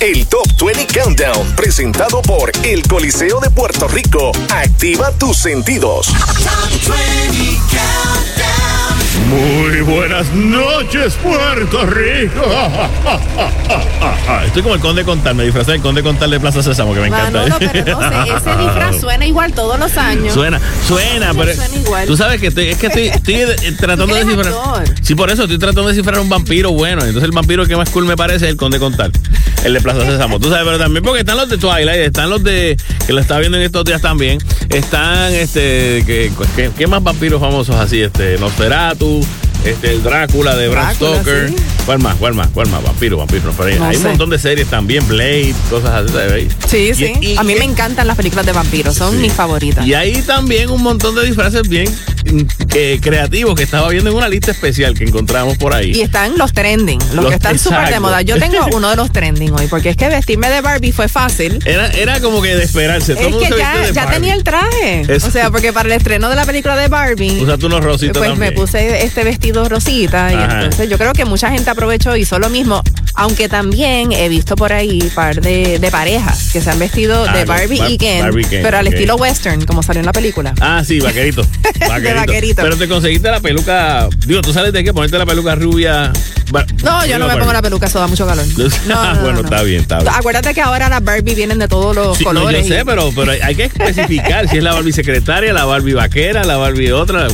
el Top 20 Countdown, presentado por el Coliseo de Puerto Rico. Activa tus sentidos. Top 20 Muy buenas noches, Puerto Rico. Estoy como el Conde Contal, me disfrazé del Conde Contal de Plaza Sésamo, que me encanta. no pero no sé, ese disfraz suena igual todos los años. Suena, suena, pero. Suena igual. Tú sabes que estoy, es que estoy, estoy tratando de descifrar. Sí, por eso estoy tratando de descifrar un vampiro bueno. Entonces el vampiro que más cool me parece es el Conde Contal. El de Plaza Sésamo. Tú sabes, pero también porque están los de Twilight, están los de. que lo estaba viendo en estos días también. Están, este. que, ¿Qué más vampiros famosos así? Este, Nosferatu este, el Drácula de Bram Stoker. ¿Cuál más? ¿Cuál más? ¿Cuál más? Vampiro, vampiro. hay un montón de series también, Blade, cosas así. Sí, sí. a mí me encantan las películas de vampiros, son mis favoritas. Y hay también un montón de disfraces bien eh, creativos que estaba viendo en una lista especial que encontramos por ahí. Y están los trending, los, que están súper de moda. Yo tengo uno de los trending hoy, porque es que vestirme de Barbie fue fácil. Era, era como que de esperarse. es que ya, ya tenía el traje. O sea, porque para el estreno de la película de Barbie. Usaste unos rositos. Pues me puse este vestido rosita. Y entonces yo creo que mucha gente aprovechó y hizo lo mismo. Aunque también he visto por ahí un par de, de parejas que se han vestido de ah, Barbie y Ken. pero al estilo western, como salió en la película. Ah, sí, vaquerito. vaquerito. Pero te conseguiste la peluca. Digo, tú sabes de qué ponerte la peluca rubia. No, yo no me pongo la peluca, eso da mucho calor. No, bueno, está bien, está bien. Acuérdate que ahora las Barbie vienen de todos los colores. yo sé, pero, pero hay que especificar si es la Barbie secretaria, la Barbie vaquera, la Barbie otra,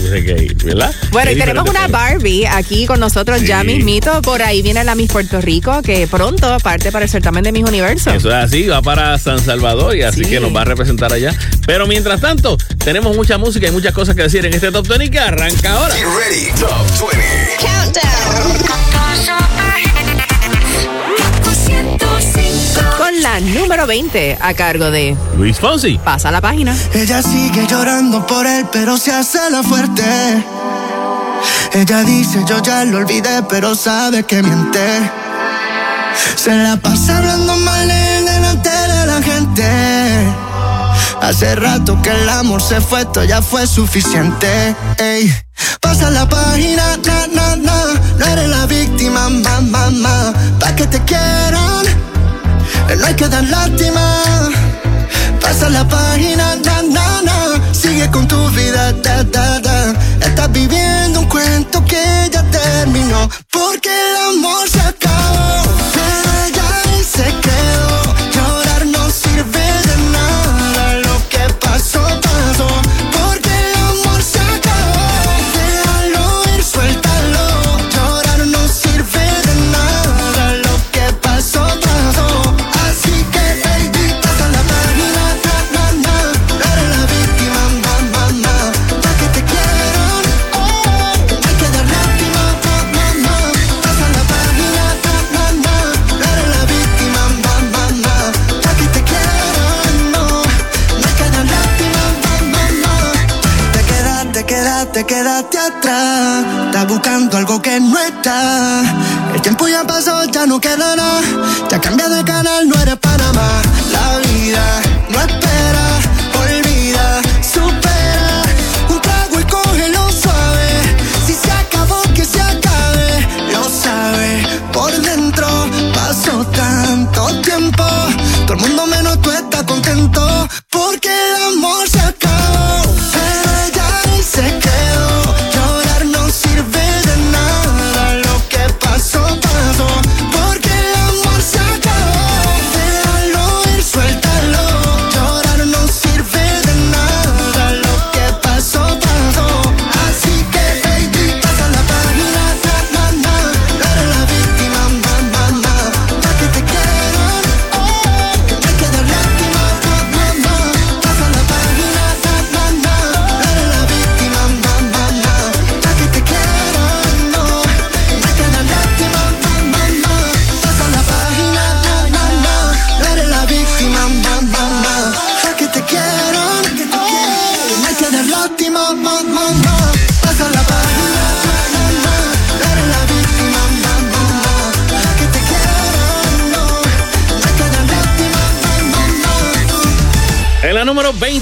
¿verdad? Bueno, y tenemos una Barbie aquí con nosotros ya mismito. Por ahí viene la Miss Puerto Rico, que pronto parte para el certamen de Miss Universo. Eso es así, va para San Salvador y así que nos va a representar allá. Pero mientras tanto, tenemos mucha música y muchas cosas que decir en este Top 20 que arranca ahora. ready, Top 20. Countdown. Con la número 20 a cargo de Luis Fonsi. Pasa la página. Ella sigue llorando por él, pero se hace la fuerte. Ella dice yo ya lo olvidé, pero sabe que miente. Se la pasa hablando mal en delante de la gente. Hace rato que el amor se fue, esto ya fue suficiente. Ey. Pasa la página, na, na, na. No eres la víctima, ma, ma, ma. Pa' que te quieran, no hay que dar lástima. Pasa la página, na, na, na. Sigue con tu vida, da, da, da. Estás viviendo un cuento que ya terminó. Porque el amor se acabó. Atrás. Buscando algo que no está. El tiempo ya pasó, ya no queda nada. Ya cambia de canal, no eres Panamá. La vida no espera, olvida, supera. Un trago y cógelo suave. Si se acabó, que se acabe. Lo sabe por dentro. Pasó tanto tiempo. Todo el mundo menos tú estás contento. Porque el amor se acabó.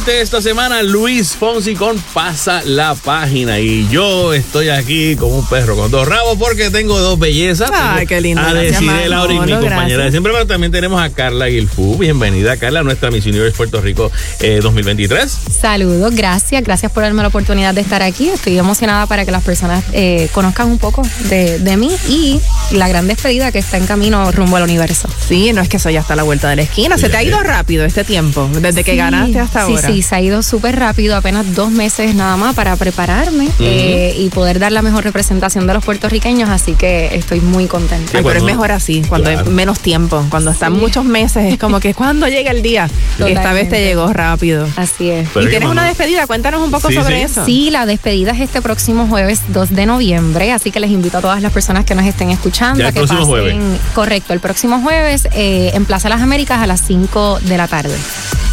Número 20 esta semana, Luis Fonsi con Pasa la Página. Y yo estoy aquí como un perro con dos rabos porque tengo dos bellezas. Ay, qué lindo. A decir Laura y mi compañera de siempre, pero también tenemos a Carla Guilfú. Bienvenida, Carla, a nuestra Miss Universe Puerto Rico 2023. Eh, Saludos, gracias. Gracias por darme la oportunidad de estar aquí. Estoy emocionada para que las personas eh, conozcan un poco de, de mí y la gran despedida que está en camino rumbo al universo. Sí, no es que soy hasta la vuelta de la esquina. Se te ha ido rápido este tiempo, desde que ganaste hasta ahora. Sí, sí, se ha ido súper rápido, apenas dos meses nada más para prepararme eh, y poder dar la mejor representación de los puertorriqueños, así que estoy muy contenta. pero es mejor así, cuando hay menos tiempo, cuando están muchos meses, es como que cuando llega el día. Esta vez te llegó rápido. Así es. y tienes una despedida, cuéntanos un poco sobre eso. Sí, la despedida es este próximo jueves 2 de noviembre, así que les invito a todas las personas que nos estén escuchando. Ya el próximo jueves. Correcto, el próximo jueves eh, en Plaza Las Américas a las 5 de la tarde.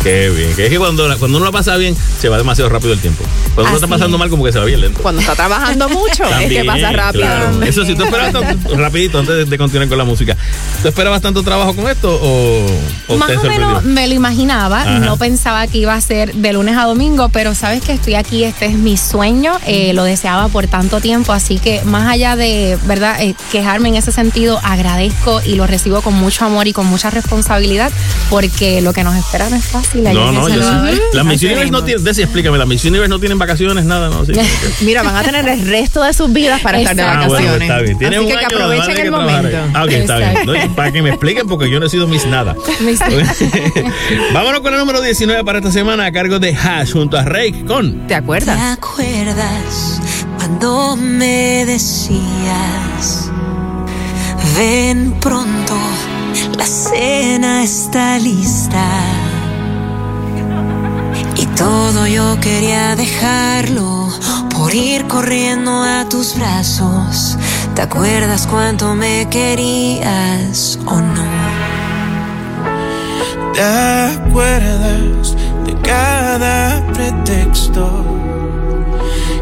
Qué bien. Que es que cuando, cuando uno la pasa bien, se va demasiado rápido el tiempo. Cuando uno está pasando mal, como que se va bien lento. Cuando está trabajando mucho, es que pasa rápido. Eso sí, tú esperas rapidito antes de, continuar con la música. ¿Tú esperabas tanto trabajo con esto o, Más o menos me lo imaginaba. No pensaba que iba a ser de lunes a domingo, pero sabes que estoy aquí, este es mi sueño. Eh, lo deseaba por tanto tiempo, así que más allá de, ¿verdad?, eh, quejarme en ese sentido, agradezco y lo recibo con mucho amor y con mucha responsabilidad, porque lo que nos espera no es fácil. No, no, yo sé. Las misiones no tienen, Desi, explícame, las misiones no tienen vacaciones, nada, ¿no? Mira, van a tener el resto de sus vidas para estar de vacaciones. Ah, bueno, está bien. Así que, que aprovechen el momento. Ah, ok, está bien. para que me expliquen, porque yo no he sido mis nada. Vámonos con el número 19 para esta semana a cargo de Hash junto a Rake con ¿Te acuerdas? ¿Te acuerdas cuando me decías ven pronto, la cena está lista? Todo yo quería dejarlo por ir corriendo a tus brazos. ¿Te acuerdas cuánto me querías o no? ¿Te acuerdas de cada pretexto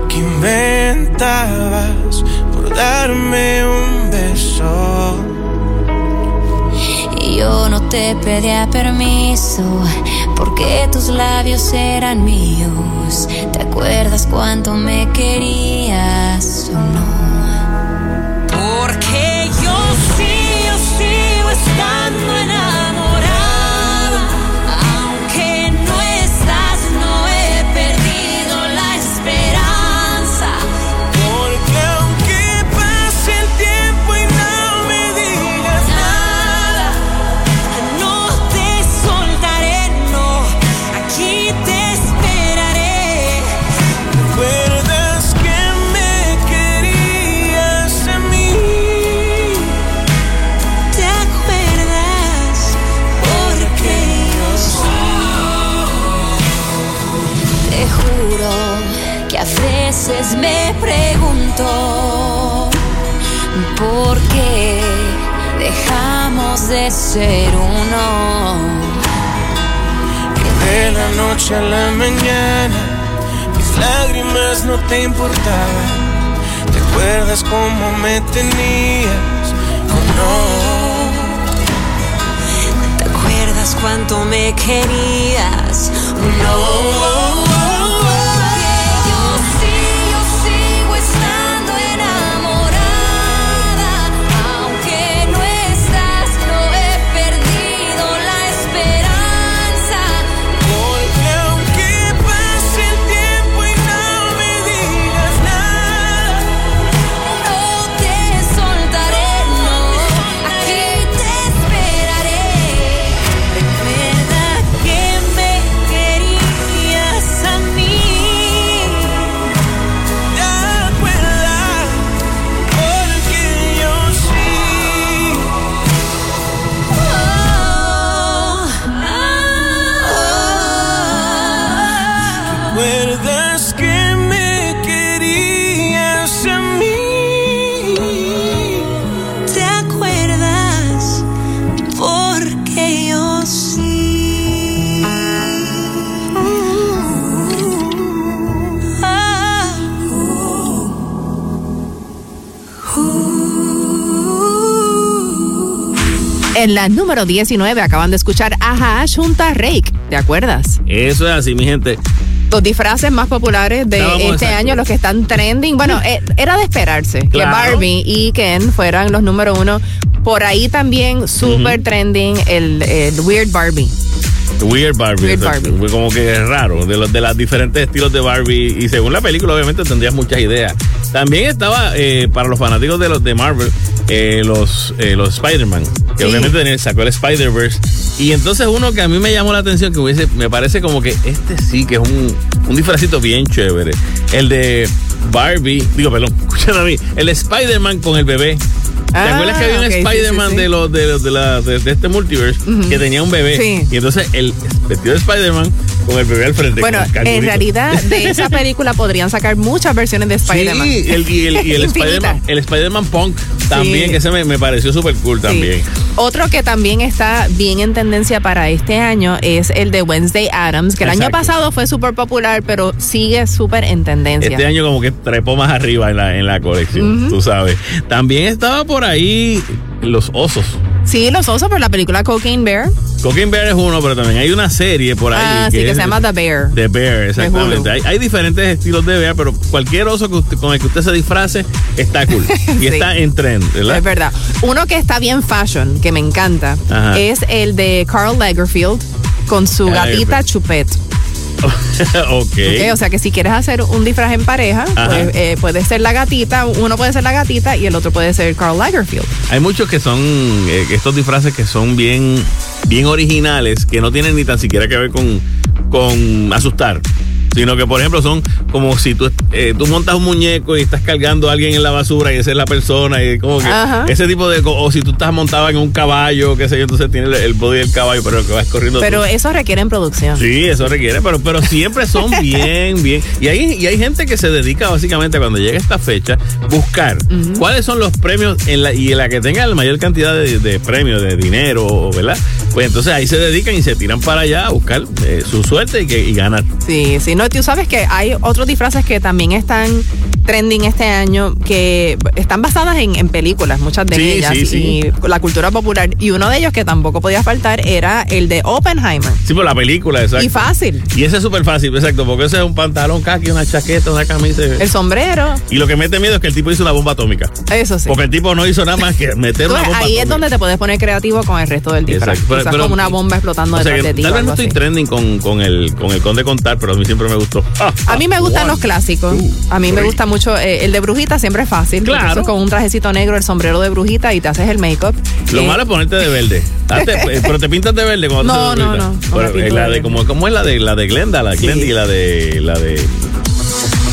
que inventabas por darme un beso? Y yo no te pedía permiso porque tus labios eran míos. ¿Te acuerdas cuánto me querías o no? Porque yo sí, yo sigo estando enamorada. La número 19 acaban de escuchar a Hash junto a Rake ¿Te acuerdas? Eso es así, mi gente. Los disfraces más populares de este año, los que están trending. Bueno, eh, era de esperarse que Barbie y Ken fueran los número uno. Por ahí también super trending el, Weird Barbie. Weird Barbie. Weird Barbie. Como que es raro, de los de los diferentes estilos de Barbie. Y según la película, obviamente tendrías muchas ideas. También estaba, eh, para los fanáticos de los de Marvel, eh, los, los Spider-Man. Que obviamente sacó el Spider-Verse. Y entonces uno que a mí me llamó la atención, que hubiese, me parece como que este sí que es un, un disfrazito bien chévere. El de Barbie, digo, perdón, escúchame a mí, el Spider-Man con el bebé. ¿Te ah, acuerdas que había un Spider-Man de, los, de, de, la, de, este multiverse que tenía un bebé? Y entonces el vestido de Spider-Man con el bebé al frente. Bueno, en realidad de esa película podrían sacar muchas versiones de Spider-Man. Sí, el, y el, y el Spider-Man Spider Punk también, que ese me, me pareció súper cool también. Otro que también está bien en tendencia para este año es el de Wednesday Adams, que el año pasado fue súper popular, pero sigue súper en tendencia. Este año como que trepó más arriba en la, en la colección, tú sabes. También estaba por ahí los osos. Sí, los osos por la película Cocaine Bear. Cocaine Bear es uno, pero también hay una serie por ahí. Ah, que sí, que se llama The Bear. The Bear, exactamente. Hay, diferentes estilos de bear, pero cualquier oso con el que usted se disfrace está cool. Y está en trend, ¿verdad? Es verdad. Uno que está bien fashion, que me encanta, es el de Carl Lagerfield con su gatita Chupet. okay. O sea que si quieres hacer un disfraz en pareja, pues, eh, puede ser la gatita, uno puede ser la gatita y el otro puede ser Carl Lagerfield. Hay muchos que son eh, estos disfraces que son bien, bien originales, que no tienen ni tan siquiera que ver con, con asustar sino que por ejemplo son como si tú, eh, tú montas un muñeco y estás cargando a alguien en la basura y esa es la persona y como que ese tipo de o si tú estás montado en un caballo qué sé yo entonces tiene el, body del caballo pero que vas corriendo pero eso requiere en producción. Sí eso requiere pero pero siempre son bien bien. Y hay y hay gente que se dedica básicamente cuando llega esta fecha buscar cuáles son los premios en la y en la que tenga la mayor cantidad de, premios de dinero verdad pues entonces ahí se dedican y se tiran para allá a buscar eh, su suerte y, que, y ganar sí sí no, tú sabes que hay otros disfraces que también están trending este año que están basadas en, películas, muchas de ellas, y la cultura popular. Y uno de ellos que tampoco podía faltar era el de Oppenheimer. Sí, por la película, exacto. Y fácil. Y ese es súper fácil, exacto, porque ese es un pantalón kaki, una chaqueta, una camisa. El sombrero. Y lo que mete miedo es que el tipo hizo una bomba atómica. Eso sí. Porque el tipo no hizo nada más que meter una bomba Ahí es donde te puedes poner creativo con el resto del disfraz. Exacto. Como una bomba explotando detrás de ti. Tal vez no estoy trending con, con, el, con el Conde Contar, pero a mí siempre me gustó. a mí me gustan los clásicos. Uh, a mí me gusta mucho eh, el de brujita, siempre es fácil. Claro. con un trajecito negro, el sombrero de brujita y te haces el make-up. Lo eh, malo es ponerte de verde. Eh, pero te pintas de verde cuando no, no, no, no, la de, como, ¿Cómo es la de la de Glenda? La de Glenda y la de la de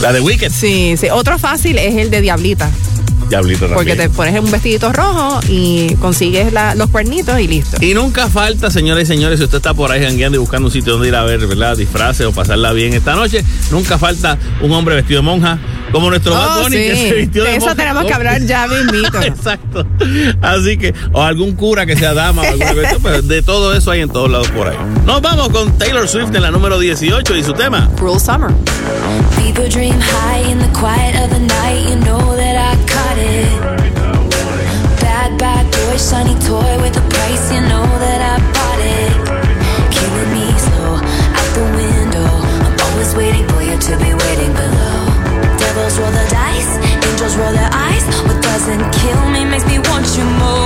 la de Wicked. Sí, sí. Otro fácil es el de Diablita. Porque te pones un vestidito rojo y consigues los cuernitos y listo. Y nunca falta, señores y señores, si usted está por ahí jangueando y buscando un sitio donde ir a ver, ¿verdad? Disfraces o pasarla bien esta noche, nunca falta un hombre vestido de monja como nuestro oh, que se vistió de, Eso tenemos que hablar ya mismito. Exacto. Así que, o algún cura que sea dama o alguna cosa, pues de todo eso hay en todos lados por ahí. Nos vamos con Taylor Swift en la número 18 y su tema. Cruel Summer. People dream high in the quiet of the night, you know that I caught it. Bad, bad boy, shiny toy with a price, you know that I Doesn't kill me makes me want you more.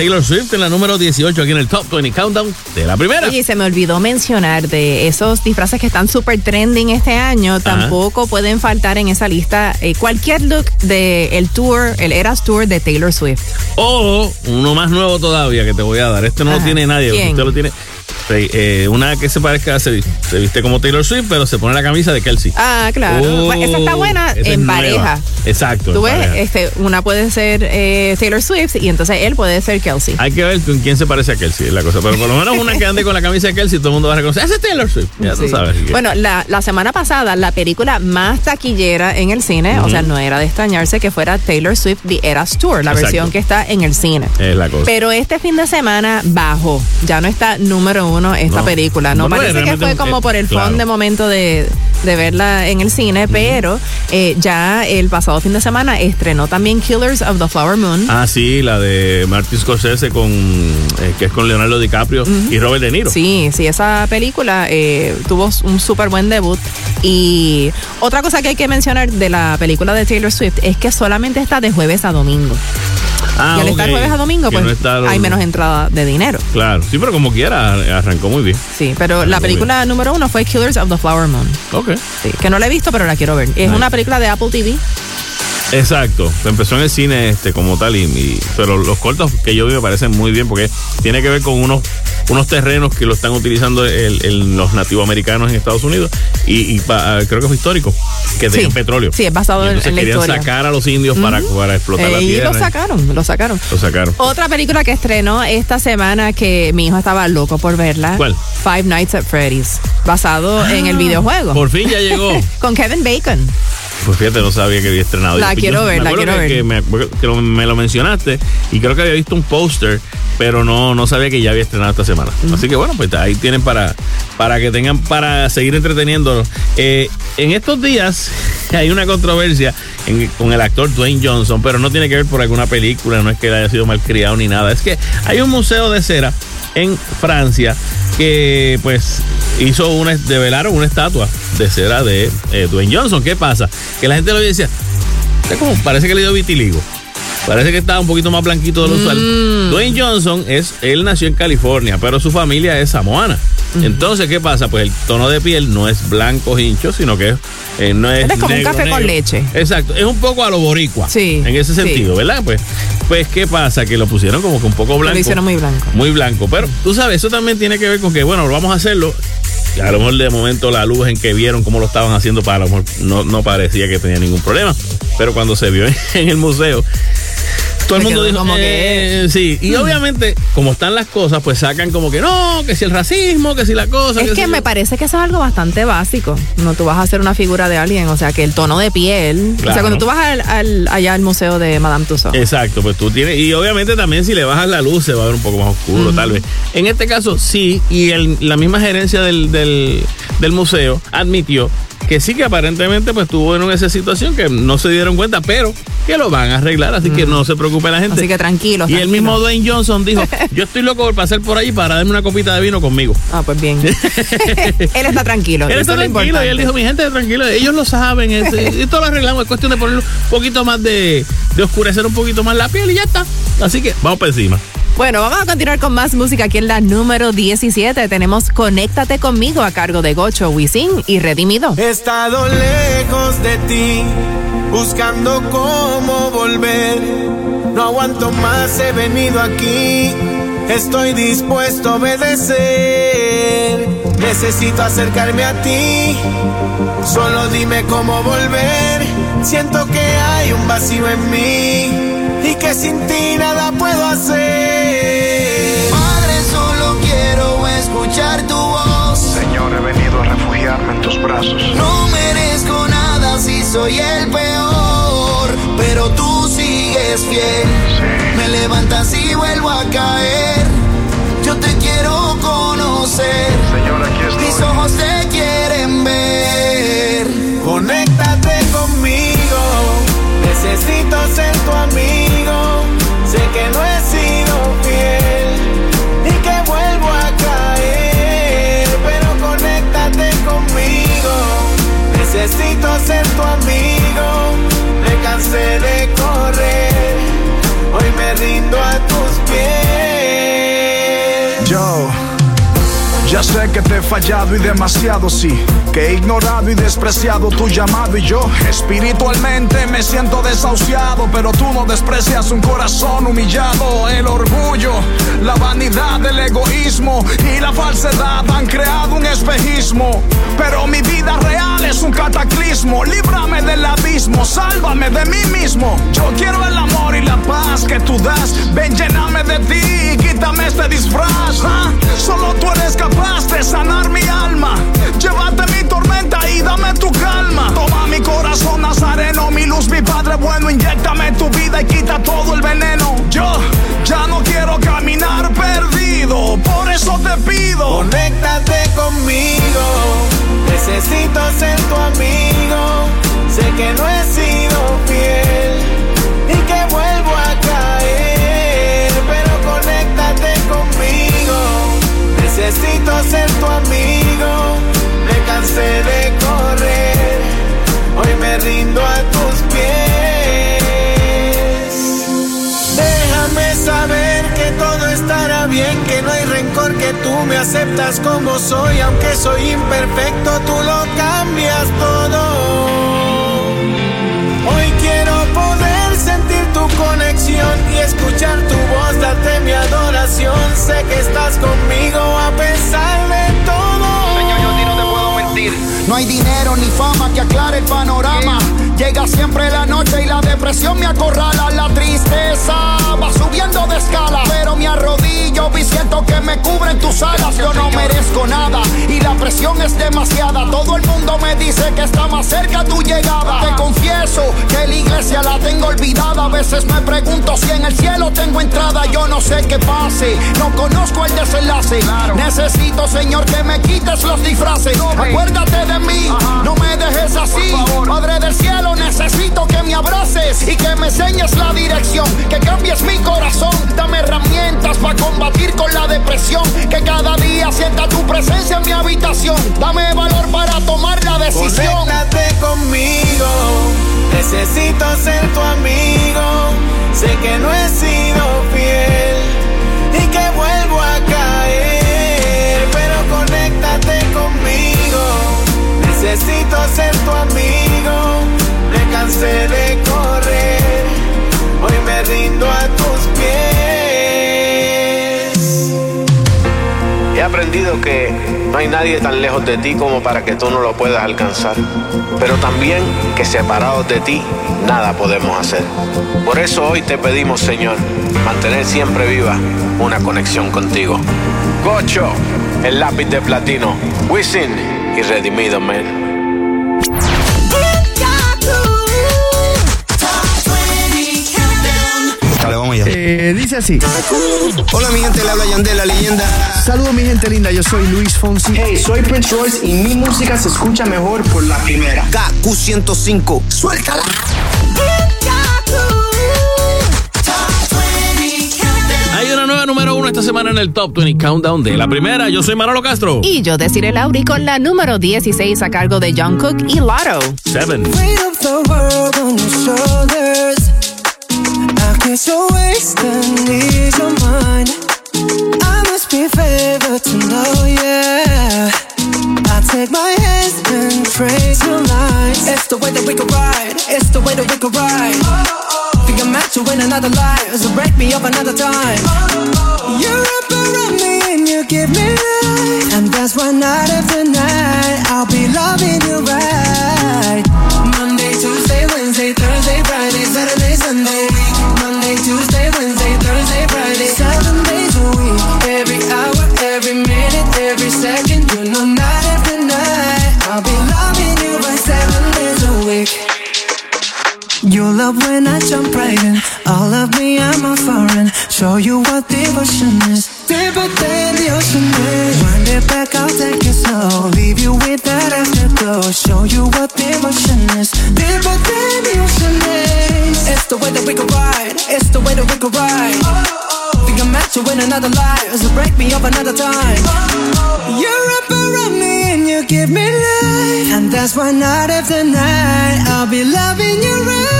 Taylor Swift en la número 18 aquí en el Top 20 Countdown de la primera. Y se me olvidó mencionar de esos disfraces que están súper trending este año, tampoco pueden faltar en esa lista eh, cualquier look del el tour, el Eras Tour de Taylor Swift. O uno más nuevo todavía que te voy a dar. Este no lo tiene nadie, usted lo tiene eh, una que se parezca, se, se, viste como Taylor Swift, pero se pone la camisa de Kelsey. Ah, claro. Oh, esa está buena en pareja. Exacto. Tú ves, este, una puede ser eh, Taylor Swift y entonces él puede ser Kelsey. Hay que ver con quién se parece a Kelsey, es la cosa. Pero por lo menos una que ande con la camisa de Kelsey, todo el mundo va a reconocer. Ese es Taylor Swift. Ya tú sabes. Bueno, la, la, semana pasada, la película más taquillera en el cine, o sea, no era de extrañarse que fuera Taylor Swift The Eras Tour, la versión que está en el cine. Es la cosa. Pero este fin de semana bajó. Ya no está número uno esta película. No, parece que fue como por el fondo de momento de, verla en el cine, pero eh, ya el pasado fin de semana estrenó también Killers of the Flower Moon. Ah, sí, la de Martin Scorsese con eh, que es con Leonardo DiCaprio y Robert De Niro. Sí, sí, esa película eh, tuvo un súper buen debut. Y otra cosa que hay que mencionar de la película de Taylor Swift es que solamente está de jueves a domingo. Ah, y al estar jueves a domingo, pues hay menos entrada de dinero. Claro, sí, pero como quiera, arrancó muy bien. Sí, pero la película número uno fue Killers of the Flower Moon. Ok. Sí, que no la he visto, pero la quiero ver. Es una película de Apple TV. Exacto, empezó en el cine este como tal, y, pero los cortos que yo vi me parecen muy bien porque tiene que ver con unos, unos terrenos que lo están utilizando el, los nativos americanos en Estados Unidos y, creo que fue histórico, que tenían petróleo. Sí, es basado en, la querían sacar a los indios para, para, explotar la tierra. Y lo sacaron, lo sacaron. Lo sacaron. Otra película que estrenó esta semana que mi hijo estaba loco por verla. ¿Cuál? Five Nights at Freddy's, basado en el ah, videojuego. Por fin ya llegó. con Kevin Bacon. Pues fíjate, no sabía que había estrenado. La quiero ver, la quiero ver. Que me, que me lo mencionaste y creo que había visto un póster, pero no, no sabía que ya había estrenado esta semana. Así que bueno, pues ahí tienen para, para que tengan para seguir entreteniéndonos. Eh, en estos días hay una controversia con el actor Dwayne Johnson, pero no tiene que ver por alguna película, no es que haya sido malcriado ni nada. Es que hay un museo de cera en Francia que pues hizo una, develaron una estatua de cera de eh, Dwayne Johnson. ¿Qué pasa? Que la gente lo decía, como, parece que le dio vitiligo. Parece que estaba un poquito más blanquito de lo usual. Mm. Dwayne Johnson es, él nació en California, pero su familia es samoana. Entonces, ¿qué pasa? Pues el tono de piel no es blanco hincho, sino que eh, no es. Es como un café con leche. Exacto, es un poco a lo boricua. Sí. En ese sentido, ¿verdad? Pues, pues, ¿qué pasa? Que lo pusieron como que un poco blanco. Lo hicieron muy blanco. Muy blanco. Pero tú sabes, eso también tiene que ver con que, bueno, vamos a hacerlo. A lo mejor de momento la luz en que vieron cómo lo estaban haciendo, para lo mejor no, no parecía que tenía ningún problema. Pero cuando se vio en el museo, todo el mundo dijo como que eh, sí y mm. obviamente como están las cosas pues sacan como que no que si el racismo que si la cosa es que, me parece que eso es algo bastante básico. No tú vas a hacer una figura de alguien o sea que el tono de piel o sea cuando tú vas al, allá al museo de Madame Tussauds. Exacto pues tú tienes y obviamente también si le bajas la luz se va a ver un poco más oscuro tal vez. En este caso sí y la misma gerencia del, del, del museo admitió que sí que aparentemente pues tuvo en esa situación que no se dieron cuenta, pero que lo van a arreglar, así que no se preocupe la gente. Así que tranquilo. Y el mismo Dwayne Johnson dijo, yo estoy loco por pasar por ahí para darme una copita de vino conmigo. Ah, pues bien. él está tranquilo. Él está tranquilo y él dijo, mi gente, tranquilo, ellos lo saben, y todo lo arreglamos, es cuestión de poner un poquito más de, de oscurecer un poquito más la piel y ya está. Así que vamos por encima. Bueno, vamos a continuar con más música aquí en la número 17. Tenemos Conéctate conmigo a cargo de Gocho, Wisin y Redimido. He estado lejos de ti, buscando cómo volver. No aguanto más, he venido aquí. Estoy dispuesto a obedecer. Necesito acercarme a ti. Solo dime cómo volver. Siento que hay un vacío en mí y que sin ti nada puedo hacer. No merezco nada si soy el peor, pero tú sigues fiel. Me levantas y vuelvo a caer. Yo te quiero conocer. Señor, aquí estoy. Mis ojos te quieren ver. Conéctate conmigo. Necesito ser tu amigo. Necesito ser tu amigo, me cansé de correr, hoy me rindo a tus pies. Ya sé que te he fallado y demasiado, sí. Que he ignorado y despreciado tu llamado y yo espiritualmente me siento desahuciado. Pero tú no desprecias un corazón humillado. El orgullo, la vanidad, el egoísmo y la falsedad han creado un espejismo. Pero mi vida real es un cataclismo. Líbrame del abismo, sálvame de mí mismo. Yo quiero el amor y la paz que tú das. Ven, lléname de ti y quítame este disfraz. ¿ah? Solo tú eres capaz de sanar mi alma. Llévate mi tormenta y dame tu calma. Toma mi corazón, Nazareno, mi luz, mi Padre bueno. Inyectame tu vida y quita todo el veneno. Yo ya no quiero caminar perdido. Por eso te pido, conéctate conmigo. Necesito ser tu amigo. Sé que no he sido fiel Necesito ser tu amigo. Me cansé de correr, hoy me rindo a tus pies. Déjame saber que todo estará bien, que no hay rencor, que tú me aceptas como soy, aunque soy imperfecto, tú lo cambias todo. Ni fama que aclare el panorama. Llega siempre la noche y la depresión me acorrala. La tristeza va subiendo de escala, me arrodillo y siento que me cubren tus alas. Yo no merezco nada y la presión es demasiada. Todo el mundo me dice que está más cerca tu llegada. Te confieso que la iglesia la tengo olvidada. A veces me pregunto si en el cielo tengo entrada. Yo no sé qué pase, no conozco el desenlace. Necesito, Señor, que me quites los disfraces. Acuérdate de mí, no me dejes así. Padre del cielo, necesito que me abraces y que me enseñes la dirección. Que cambies mi corazón, dame herramientas para combatir con la depresión. Que cada día sienta tu presencia en mi habitación. Dame valor para tomar la decisión. Conéctate conmigo, necesito ser tu amigo. Sé que no he sido fiel y que vuelvo a caer, pero conéctate conmigo. Necesito ser tu amigo. Me cansé de correr, hoy me rindo a tus pies. He aprendido que no hay nadie tan lejos de ti como para que tú no lo puedas alcanzar. Pero también que separados de ti, nada podemos hacer. Por eso hoy te pedimos, Señor, mantener siempre viva una conexión contigo. Gocho, el lápiz de platino, Wisin y Redimido Man. Vamos allá. Eh, dice así. Hola, mi gente, le habla Yandel, la leyenda. Saludos, mi gente linda. Yo soy Luis Fonsi. Hey, soy Prince Royce y mi música se escucha mejor por la primera. KQ105. Suéltala. Hay una nueva número uno esta semana en el Top 20 Countdown de la primera. Yo soy Manolo Castro. Y yo, Desiree Lauri, con la número 16 a cargo de John Cook y Lotto. Seven. Guess you're wasting ease of mine. I must be favored to know, yeah. I take my hands and trace your lines. It's the way that we could ride. It's the way that we could ride. Oh, oh, oh. Think I'm meant to win another life, so break me up another time. You wrap around me and you give me life, and that's why night after night I'll be loving you right. Monday, Tuesday, Wednesday, Thursday, Friday, Saturday, Sunday. Monday, Tuesday, Wednesday, Thursday, Friday. Seven days a week. Every hour, every minute, every second. You know, night after night. I'll be loving you by seven days a week. You love when I jump right in. All of me, I'm a foreign. Show you what devotion is. Deeper than the ocean is. Wind it back, I'll take it slow. Leave you with that afterglow. Show you what devotion is. Deeper than the ocean is. It's the way that we could ride. It's the way that we could ride. Think I'm meant to win another life. So break me up another time. Oh, You're up around me and you give me life. And that's why night after night I'll be loving you right.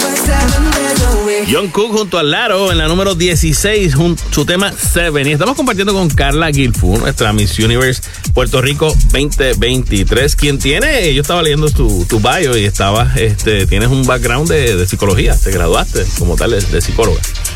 for seven days a week. John Cook junto al Laro en la número 16, su tema Seven. Y estamos compartiendo con Carla Guilfu, nuestra Miss Universe Puerto Rico 2023. Quien tiene, yo estaba leyendo tu, tu bio y estaba, este, tienes un background de, psicología, te graduaste como tal de psicóloga.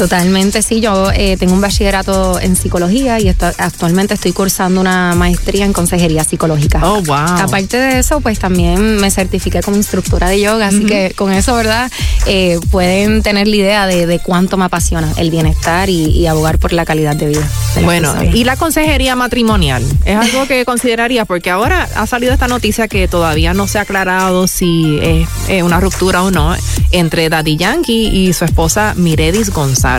Totalmente, sí. Yo eh, tengo un bachillerato en psicología y actualmente estoy cursando una maestría en consejería psicológica. Oh, wow. Aparte de eso, pues también me certifiqué como instructora de yoga, así que con eso, ¿verdad? Eh, pueden tener la idea de, cuánto me apasiona el bienestar y, abogar por la calidad de vida. bueno, y la consejería matrimonial, ¿es algo que consideraría? Porque ahora ha salido esta noticia que todavía no se ha aclarado si es una ruptura o no entre Daddy Yankee y su esposa Miredis González.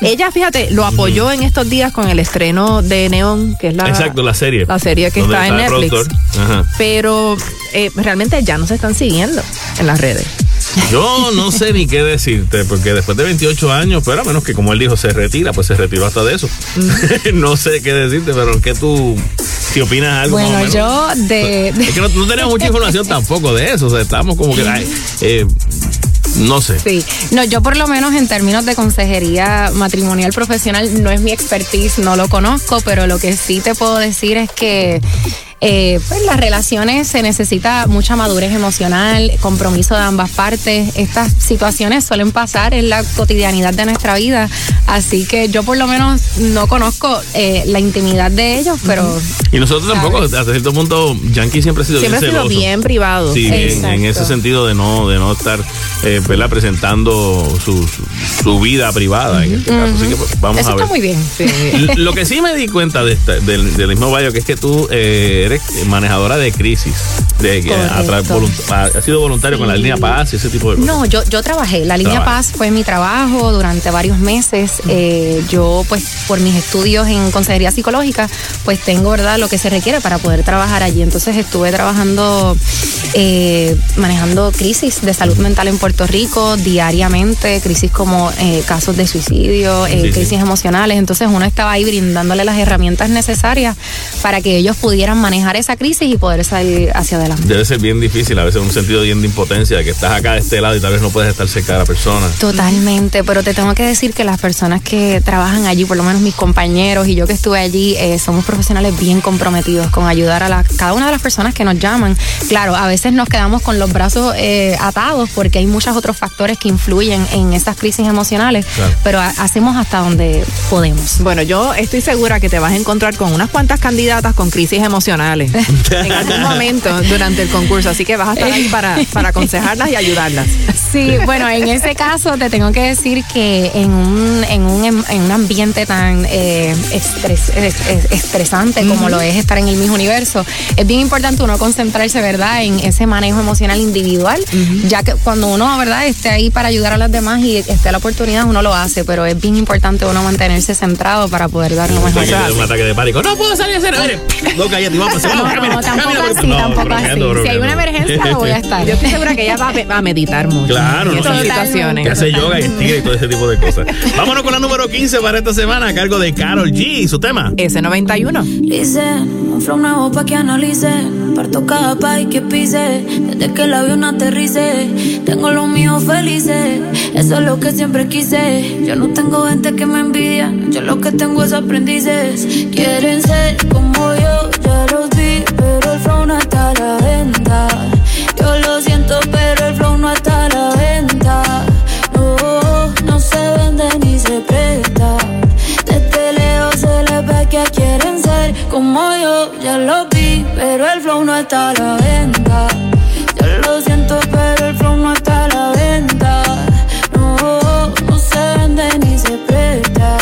Ella, fíjate, lo apoyó en estos días con el estreno de Neon, que es la, Exacto, la serie. La serie que está, en Netflix. Pero eh, realmente ya no se están siguiendo en las redes. Yo no sé ni qué decirte, porque después de 28 años, pero a menos que como él dijo, se retira, pues se retiró hasta de eso. No sé qué decirte, pero ¿qué tú si opinas algo? Bueno, yo de, Es que no, tenemos mucha información tampoco de eso, o sea, estamos como que... eh, no sé. Sí, no, yo por lo menos en términos de consejería matrimonial profesional no es mi expertise, no lo conozco, pero lo que sí te puedo decir es que eh, pues las relaciones se necesita mucha madurez emocional, compromiso de ambas partes. Estas situaciones suelen pasar en la cotidianidad de nuestra vida, así que yo por lo menos no conozco eh, la intimidad de ellos, pero... Y nosotros tampoco, hasta cierto punto, Yankee siempre ha sido siempre bien ha sido bien privado. Sí, en, ese sentido de no, de no estar eh, presentando su, su, vida privada en este caso. Así que pues, vamos Eso a ver. está muy bien. Lo que sí me di cuenta de del, del mismo Bayo, que es que tú... Eh, eres manejadora de crisis. De, ha, sido voluntario con la línea Paz y ese tipo de cosas. No, yo, yo trabajé. La línea Paz fue mi trabajo durante varios meses. Eh, yo, pues, por mis estudios en consejería psicológica, pues tengo, ¿verdad?, lo que se requiere para poder trabajar allí. Entonces estuve trabajando, eh, manejando crisis de salud mental en Puerto Rico diariamente, crisis como eh, casos de suicidio, crisis emocionales. Entonces uno estaba ahí brindándole las herramientas necesarias para que ellos pudieran manejar esa crisis y poder salir hacia adelante. Debe ser bien difícil, a veces un sentido bien de impotencia, que estás acá de este lado y tal vez no puedes estar cerca de la persona. Totalmente, pero te tengo que decir que las personas que trabajan allí, por lo menos mis compañeros y yo que estuve allí, eh, somos profesionales bien comprometidos con ayudar a la, cada una de las personas que nos llaman. Claro, a veces nos quedamos con los brazos eh, atados porque hay muchos otros factores que influyen en esas crisis emocionales, pero hacemos hasta donde podemos. Bueno, yo estoy segura que te vas a encontrar con unas cuantas candidatas con crisis emocionales en algún momento durante el concurso. Así que vas a estar ahí para, para aconsejarlas y ayudarlas. Sí, bueno, en ese caso te tengo que decir que en un, en un, en un ambiente tan eh, estresante como lo es estar en el mismo universo, es bien importante uno concentrarse, ¿verdad?, en ese manejo emocional individual, ya que cuando uno, ¿verdad?, esté ahí para ayudar a las demás y esté la oportunidad, uno lo hace, pero es bien importante uno mantenerse centrado para poder dar lo mejor. Un ataque de pánico. No puedo salir a hacer. No, cállate, vamos no, no, tampoco así, tampoco así. Si hay una emergencia, voy a estar. Yo estoy segura que ella va a meditar mucho. Claro, en esas situaciones. Que hace yoga y estira y todo ese tipo de cosas. Vámonos con la número 15 para esta semana a cargo de Carol G y su tema. S91. Dice, un flow nuevo pa' que analice. Parto cada país que pise. Desde que el avión aterrice. Tengo los míos felices. Eso es lo que siempre quise. Yo no tengo gente que me envidia. Yo lo que tengo es aprendices. Quieren ser como yo, ya los siento, pero el flow no está a. como yo, ya lo vi, pero el flow no está a la venta. Ya lo siento, pero el flow no está a la venta. No, no se vende ni se presta.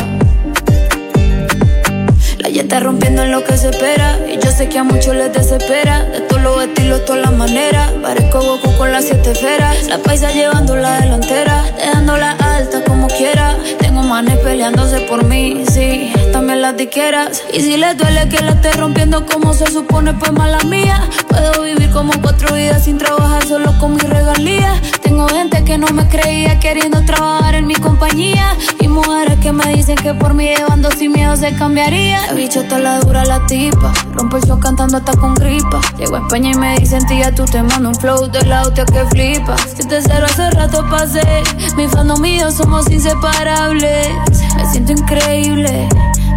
La está rompiendo en lo que se espera. Y yo sé que a muchos les desespera. De todos los estilos, todas las maneras. Parezco Goku con las siete esferas. La paisa llevando la delantera. Dejándola alta como quiera. Tengo manes peleándose por mí, sí. También las diqueras. Y si les duele que la esté rompiendo como se supone, pues mala mía. Puedo vivir como cuatro vidas sin trabajar solo con mi regalía. Tengo gente que no me creía queriendo trabajar en mi compañía. Y mujeres que me dicen que por mí llevando sin miedo se cambiaría bicho está la dura la tipa. Rompo el show cantando hasta con gripa. Llego a España y me dicen, tía, tú te mando un flow de la hostia que flipa. Si te cero hace rato pasé. Mi fandom mío somos inseparables. Me siento increíble,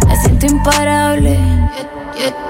me siento imparable.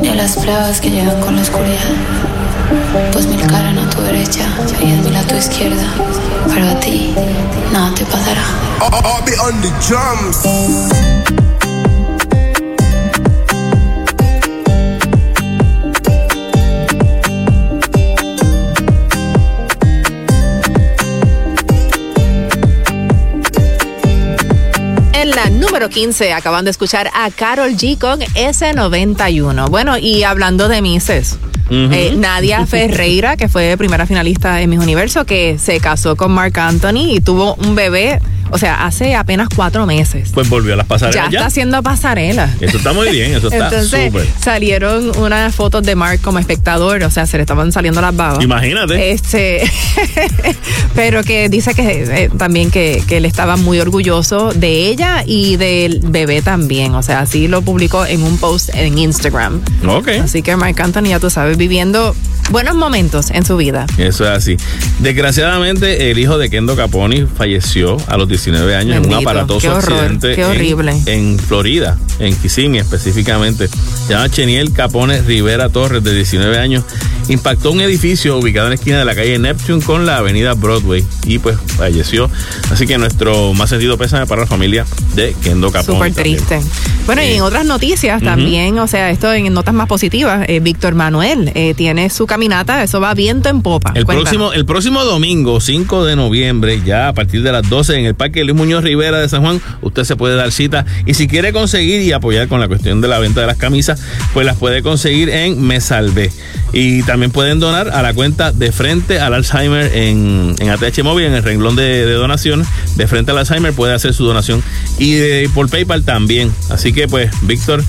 ni a las pruebas que llegan con la oscuridad. Pues mil caras a tu derecha y mil a tu izquierda, pero a ti nada te pasará. Número 15 acaban de escuchar a Carol G con S91. Bueno, y hablando de Mises. Eh, Nadia Ferreira, que fue primera finalista en Mis Universo, que se casó con Mark Anthony y tuvo un bebé o sea, hace apenas cuatro meses. Pues volvió a las pasarelas. Ya, está haciendo pasarelas. Eso está muy bien, eso está Entonces, salieron unas fotos de Mark como espectador, o sea, se le estaban saliendo las babas. Imagínate. Este, pero que dice que eh, también que, que él estaba muy orgulloso de ella y del bebé también. O sea, así lo publicó en un post en Instagram. Ok. Así que Mark Anthony, ya tú sabes, viviendo buenos momentos en su vida. Eso es así. Desgraciadamente, el hijo de Kendo Caponi falleció a los 19 años en un aparatoso accidente qué horrible. En, Florida, en Kissimmee específicamente. Se llama Cheniel Capone Rivera Torres, de 19 años. Impactó un edificio ubicado en la esquina de la calle Neptune con la avenida Broadway y pues falleció. Así que nuestro más sentido pésame para la familia de Kendo Capone. Súper triste. Bueno, y en otras noticias también, o sea, esto en notas más positivas, eh, Víctor Manuel eh, tiene su caminata, eso va viento en popa. El próximo, el próximo domingo, 5 de noviembre, ya a partir de las 12 en el Parque Luis Muñoz Rivera de San Juan, usted se puede dar cita y si quiere conseguir y apoyar con la cuestión de la venta de las camisas, pues las puede conseguir en Me Salvé. Y también pueden donar a la cuenta de frente al Alzheimer en, en ATH Móvil, en el renglón de, de donación. De frente al Alzheimer puede hacer su donación y por PayPal también. Así que pues, Víctor,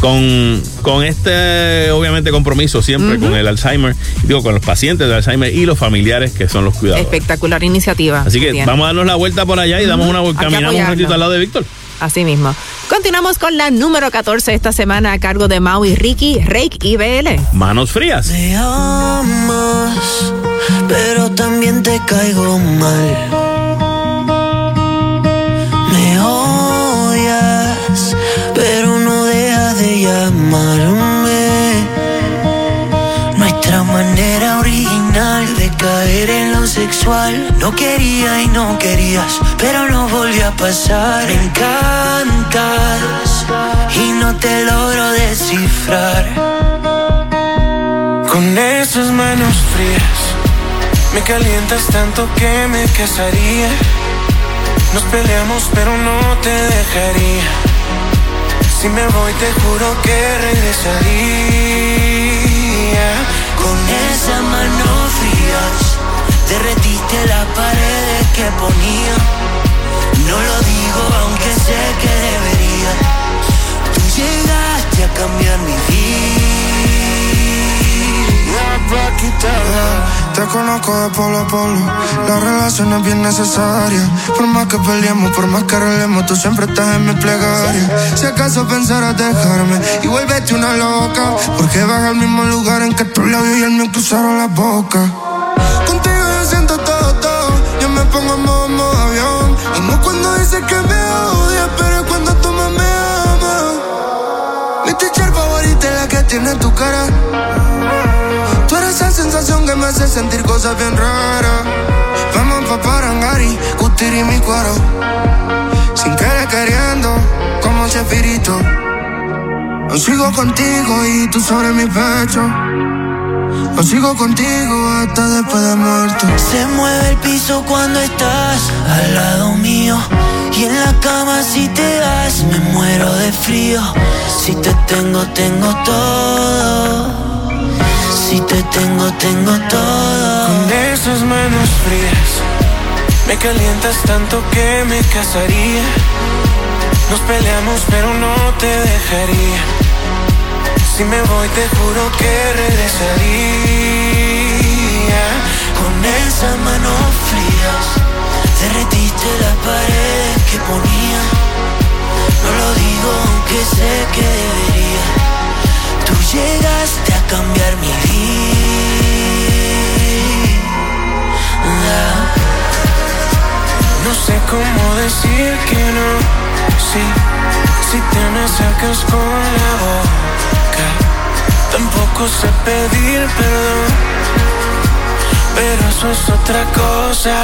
con, con este, obviamente, compromiso siempre con el Alzheimer, digo, con los pacientes de Alzheimer y los familiares que son los cuidados. Espectacular iniciativa. Así que vamos a darnos la vuelta por allá y damos una caminamos un ratito al lado de Víctor. Así mismo. Continuamos con la número 14 esta semana a cargo de Maui Ricky, Rake y BL. Manos frías. Me amas, pero también te caigo mal. Sexual. No quería y no querías, pero no volvió a pasar. Me encantas y no te logro descifrar. Con esas manos frías, me calientas tanto que me casaría. Nos peleamos, pero no te dejaría si me voy te juro que regresaría Con esa mano frías Derretiste las paredes que ponía No lo digo aunque sé que debería Tú llegaste a cambiar mi vida Te conozco de polo a polo. La relación es bien necesaria. Por más que peleemos, por más que arreglemos, tú siempre estás en mi plegaria. Si acaso pensarás dejarme y vuélvete una loca. Porque vas al mismo lugar en que tu labios y el mío cruzaron la boca. Dices que me odias, pero cuando tú más me amas. Mi teacher favorita es la que tiene tu cara esa sensación que me hace sentir cosas bien raras. Vamos pa' Parangari, Cutiri mi cuero. Sin querer queriendo, como Chespirito. Yo sigo contigo y tú sobre mi pecho. Yo sigo contigo hasta después de muerto. Se mueve el piso cuando estás al lado mío. Y en la cama si te das me muero de frío. Si te tengo, tengo todo. Si te tengo, tengo todo. Con esas manos frías, me calientas tanto que me casaría. Nos peleamos, pero no te dejaría. Si me voy, te juro que regresaría. Con esas manos frías, derretiste las paredes que ponía. No lo digo, aunque sé que debería. Tú llegaste a cambiar mi vida. No sé cómo decir que no. Sí, si te me sacas con la boca. Tampoco sé pedir perdón. Pero eso es otra cosa.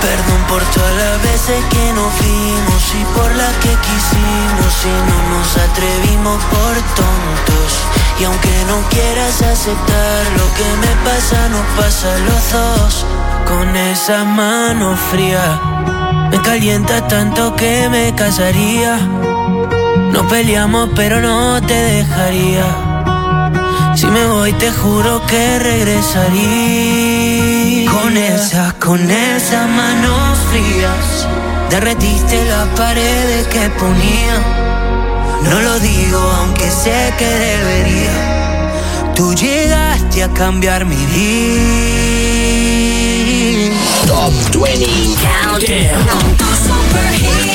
Perdón por todas las veces que nos fuimos y por las que quisimos y no nos atrevimos por tontos. Y aunque no quieras aceptar lo que me pasa, nos pasa a los dos. Con esa mano fría, me calienta tanto que me casaría. No peleamos, pero no te dejaría. Si me voy, te juro que regresaría. Con esa, con esas manos frías, derretiste las paredes que ponía no lo digo aunque sé que debería. Tú llegaste a cambiar mi vida. Top 20 Countdown.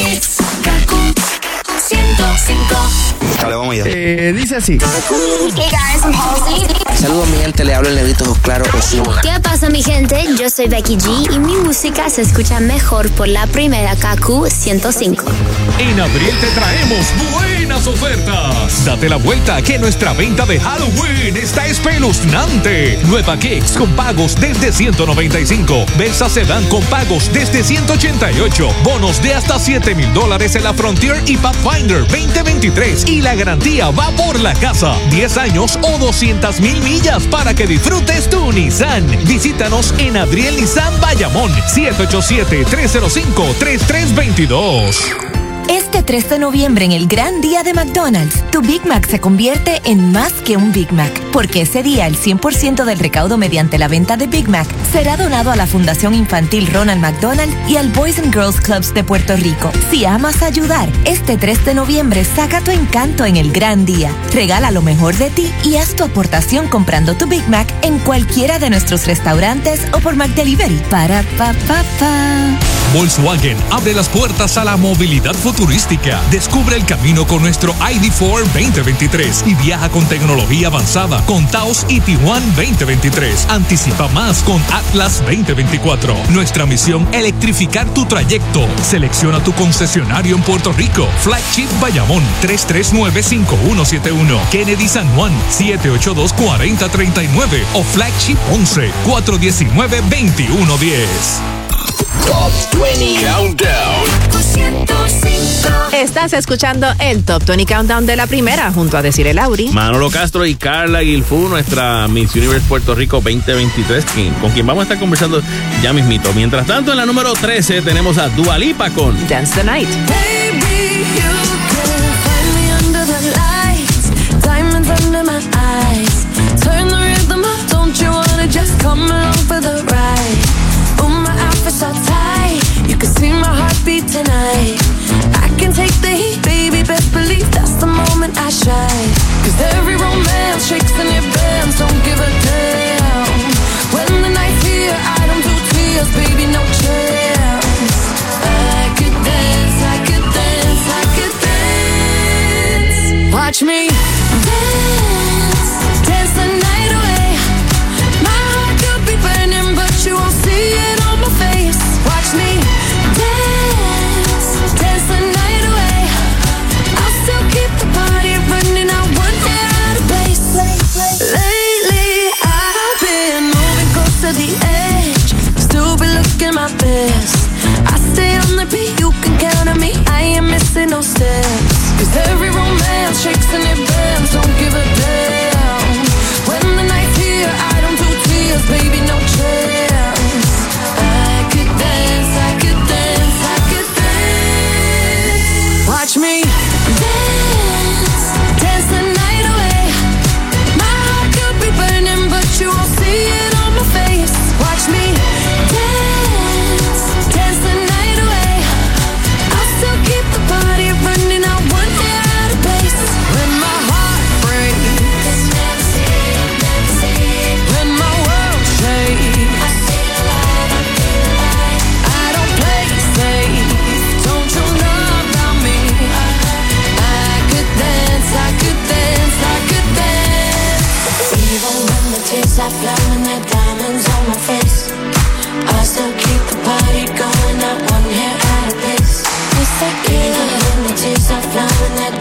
Con tus super hits. 105. Dale, vamos allá. Eh, dice así. Hey guys, I'm Halsey. Saludos mi gente, le hablo el negrito Claro Osuna. ¿Qué pasa mi gente? Yo soy Becky G y mi música se escucha mejor por la primera KQ 105. En abril te traemos buenas ofertas. Date la vuelta que nuestra venta de Halloween está espeluznante. Nueva Kicks con pagos desde 195. Versa Sedan con pagos desde 188. Bonos de hasta 7 mil dólares en la Frontier y Pathfinder 2023 y la garantía va por la casa. 10 años o 200 mil millas para que disfrutes tu Nissan. Visítanos en Adriel Nissan Bayamón, 787-305-3322. Este 3 de noviembre en el gran día de McDonald's, tu Big Mac se convierte en más que un Big Mac, porque ese día el 100% del recaudo mediante la venta de Big Mac será donado a la Fundación Infantil Ronald McDonald y al Boys and Girls Clubs de Puerto Rico. Si amas ayudar, este 3 de noviembre saca tu encanto en el gran día. Regala lo mejor de ti y haz tu aportación comprando tu Big Mac en cualquiera de nuestros restaurantes o por McDelivery. Para pa pa pa. Volkswagen abre las puertas a la movilidad futurística. Descubre el camino con nuestro ID4 2023 y viaja con tecnología avanzada con Taos y Tiguan 2023. Anticipa más con Atlas 2024. Nuestra misión, electrificar tu trayecto. Selecciona tu concesionario en Puerto Rico. Flagship Bayamón 339-5171. Kennedy San Juan 782-4039 o Flagship 11 419-2110. Top 20 Countdown. Estás escuchando el Top 20 Countdown de la primera junto a Decir el Auri. Manolo Castro y Carla Guilfú, nuestra Miss Universe Puerto Rico 2023, con quien vamos a estar conversando ya mismito. Mientras tanto, en la número 13 tenemos a Dua Lipa con Dance the Night. Baby, you can find me under the lights, diamonds under my eyes. Turn the rhythm up, don't you wanna just come Watch me dance, dance the night away. My heart could be burning, but you won't see it on my face. Watch me dance, dance the night away. I'll still keep the party running. I. Lately, I've been moving close to the edge. Still be looking my best. I stay on the beat, you can count on me. I ain't missing no steps. Cause every romance shakes and it that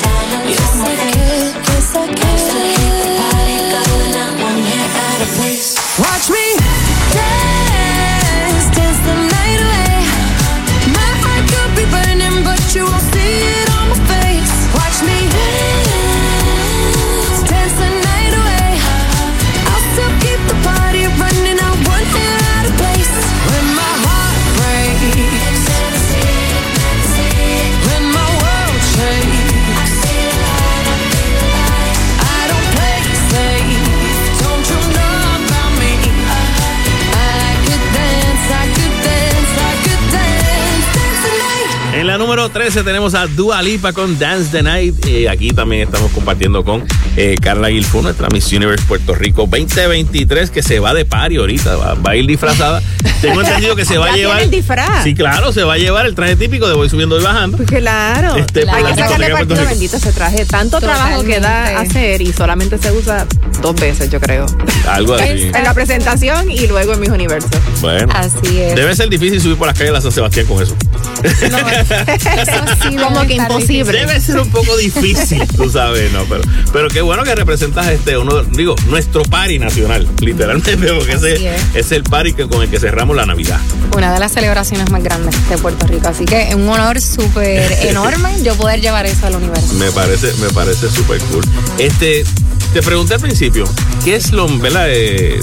número 13 tenemos a Dua Lipa con Dance the Night. Eh, aquí también estamos compartiendo con eh, Carla Guilfo, nuestra Miss Universe Puerto Rico 2023, que se va de party ahorita, va, va a ir disfrazada. Tengo entendido que se va a llevar. el disfraz. Sí, claro, se va a llevar el traje típico de voy subiendo y bajando. Claro, Este, hay que sacarle partido bendito ese traje. Tanto trabajo que da hacer y solamente se usa dos veces, yo creo. Algo así. En la presentación y luego en mis universos. Bueno. Así es. Debe ser difícil subir por las calles de la San Sebastián con eso. Como que imposible. Debe ser un poco difícil, tú sabes, ¿no? Pero, pero qué bueno que representas este, uno, digo, nuestro party nacional, literalmente, porque ese es. es el party que, con el que cerramos la Navidad. Una de las celebraciones más grandes de Puerto Rico. Así que es un honor súper enorme yo poder llevar eso al universo. Me parece, me parece súper cool. Este, te pregunté al principio, ¿qué es lo, verdad? Eh,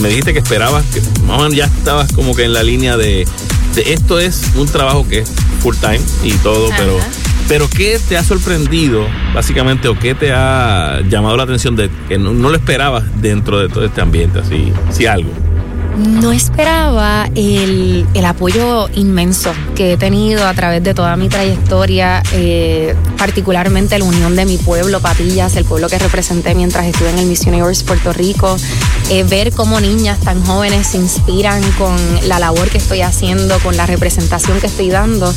me dijiste que esperabas, que más o menos ya estabas como que en la línea de, de esto es un trabajo que es full time y todo, pero, pero ¿qué te ha sorprendido básicamente o qué te ha llamado la atención de que no, no lo esperabas dentro de todo este ambiente, así, si algo? No esperaba el, el apoyo inmenso que he tenido a través de toda mi trayectoria, eh, particularmente la unión de mi pueblo, Patillas, el pueblo que representé mientras estuve en el Miss Universe Puerto Rico, eh, ver cómo niñas tan jóvenes se inspiran con la labor que estoy haciendo, con la representación que estoy dando.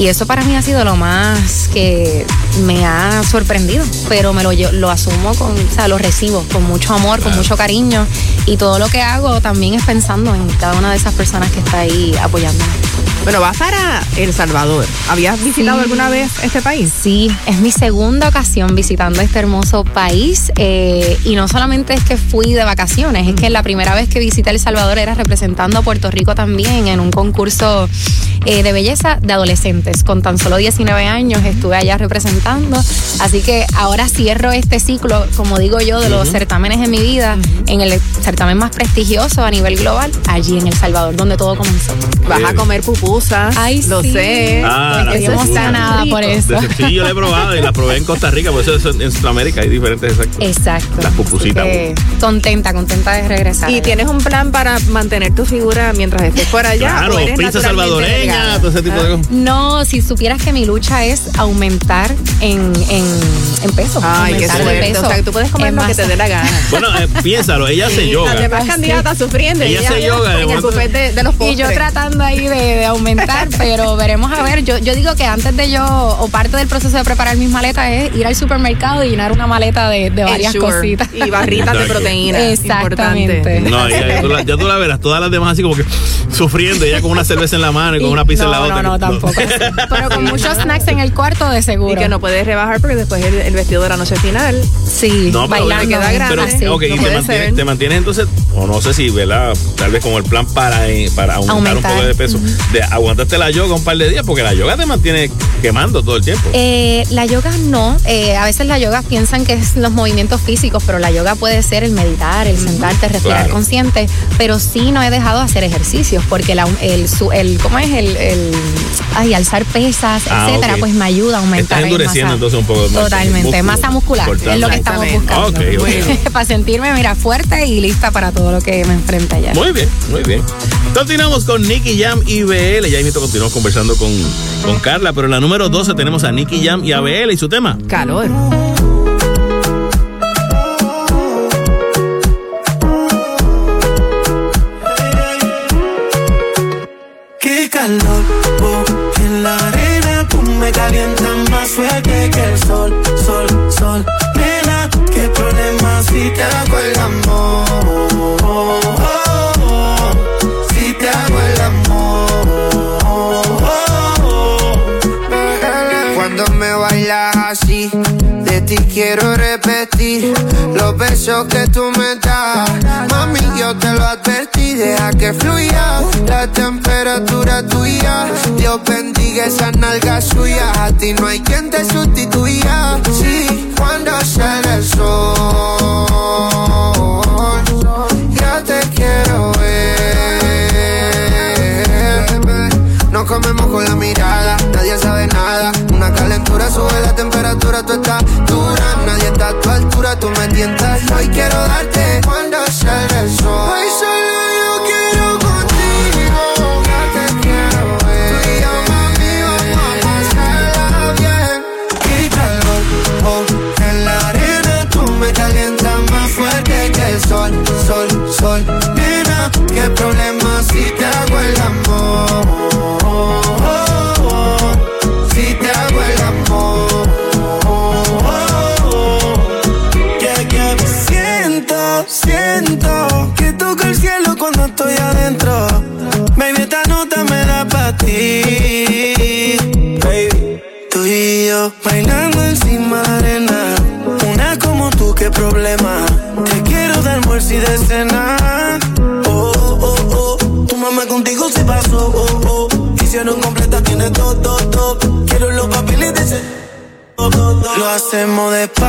Y eso para mí ha sido lo más que me ha sorprendido, pero me lo, lle- lo asumo con, o sea, lo recibo con mucho amor, con mucho cariño y todo lo que hago también es pensando en cada una de esas personas que está ahí apoyándome. Bueno, vas para El Salvador. ¿Habías visitado Sí. alguna vez este país? Sí, es mi segunda ocasión visitando este hermoso país eh, y no solamente es que fui de vacaciones, es que la primera vez que visité El Salvador era representando a Puerto Rico también en un concurso eh, de belleza de adolescentes. Con tan solo 19 años estuve allá representando, así que ahora cierro este ciclo, como digo yo, de los certámenes en mi vida, en el certamen más prestigioso a nivel global, allí en El Salvador, donde todo comenzó. Vas a comer pupusas. Ay, lo sí. sé. Ah, las pupusas. emocionada por eso. Sí, yo la he probado y la probé en Costa Rica, por eso es- en Sudamérica hay diferentes exactos. Exacto. Las pupusitas. Contenta, contenta de regresar. ¿Y tienes un plan para mantener tu figura mientras estés por allá? Claro, ¿O eres pizza salvadoreña, delgada? todo ese tipo de cosas. No, si supieras que mi lucha es aumentar en, en, en peso. Ay, qué suerte. peso. O sea, que tú puedes comer lo que más- te dé la gana. Bueno, eh, piénsalo, ella hace yoga. Las demás candidatas sufriendo. Ella y hace yoga, de En el momento- buffet de, de los Y yo tratando ahí de, de aumentar, pero veremos a ver. Yo, yo digo que antes de yo, o parte del proceso de preparar mis maletas es ir al supermercado y llenar una maleta de, varias cositas. Y barritas de proteína. Exactamente. No, ya, tú la, ya, tú la, verás, todas las demás así como que sufriendo, ya con una cerveza en la mano y con una pizza en la otra. No, no, tampoco. pero con muchos snacks en el cuarto de seguro. Y que no puedes rebajar porque después el, vestido de la noche final. Sí, no, bailando. queda grande. Pero, ok, y te mantienes, te mantienes, entonces, o no sé si, ¿verdad? Tal vez como el plan para, eh, para aumentar, un poco de peso. De aguantarte la yoga un par de días porque la yoga te mantiene quemando todo el tiempo. Eh, la yoga no. Eh, a veces la yoga piensan que es los movimientos físicos, pero la yoga puede ser el meditar, el sentarte, respirar consciente. Pero sí no he dejado de hacer ejercicios porque la, el, el, ¿cómo es? El, el ay, alzar pesas, ah, etcétera, pues me ayuda a aumentar. Estás endureciendo entonces un poco más. Totalmente, masa muscular es lo que estamos buscando. para sentirme, mira, fuerte y lista para todo lo que me enfrenta ya. Muy bien, muy bien. Continuamos con Nicky Jam y BL. Ya invito continuamos conversando con, con Carla, pero en la número 12 tenemos a Nicky Jam y a BL y su tema. Calor. Qué calor, oh, en la arena tú me calientas más fuerte quiero repetir los besos que tú me das. Mami, yo te lo advertí, deja que fluya la temperatura tuya. Dios bendiga esa nalga suya. A ti no hay quien te sustituya. Sí, cuando sale el sol, ya te quiero ver. Comemos con la mirada, nadie sabe nada. Una calentura sube la temperatura, tú estás dura. Nadie está a tu altura, tú me tientas. Hoy quiero darte cuando sale el sol. Hacemos despacio.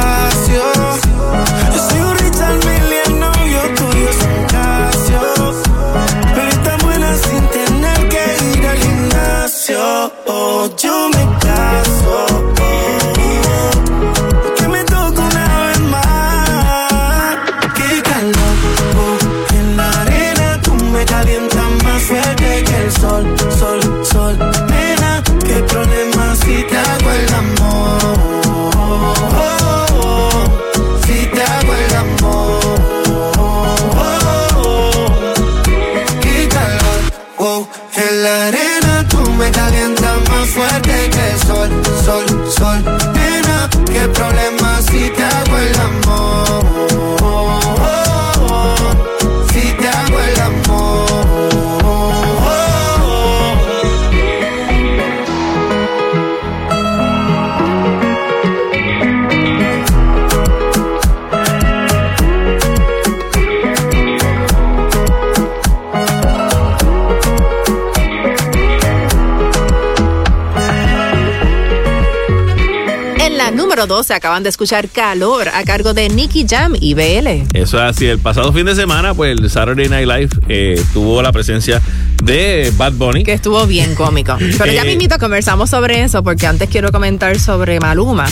Acaban de escuchar Calor a cargo de Nicky Jam y BL. Eso es así. El pasado fin de semana, pues el Saturday Night Live eh, tuvo la presencia de Bad Bunny. Que estuvo bien cómico. Pero ya Eh, mismito conversamos sobre eso porque antes quiero comentar sobre Maluma.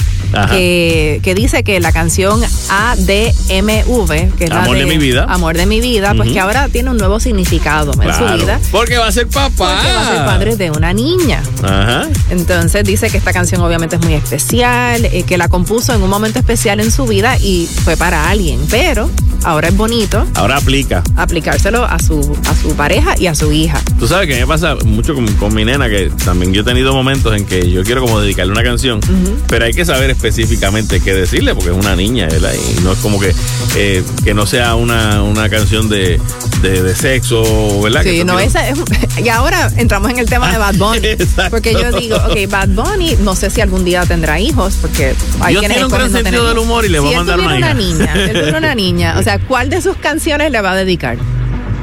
Que, que dice que la canción ADMV, que es la Amor de mi vida. Amor de mi vida, pues que ahora tiene un nuevo significado en su vida. Porque va a ser papá. Porque va a ser padre de una niña. Ajá. Entonces dice que esta canción obviamente es muy especial, eh, que la compuso en un momento especial en su vida y fue para alguien, pero ahora es bonito. Ahora aplica. Aplicárselo a su, a su pareja y a su hija. Tú sabes que me pasa mucho con, mi nena, que también yo he tenido momentos en que yo quiero como dedicarle una canción, pero hay que saber específicamente qué decirle, porque es una niña, ¿verdad? Y no es como que, eh, que no sea una, una canción de, de, sexo, ¿verdad? Sí, no, esa es, y ahora entramos en el tema de Bad Bunny. porque yo digo, ok, Bad Bunny, no sé si algún día tendrá hijos, porque hay Dios tiene un gran sentido del humor y le va a mandar una, una niña. Él una niña. O sea, ¿cuál de sus canciones le va a dedicar?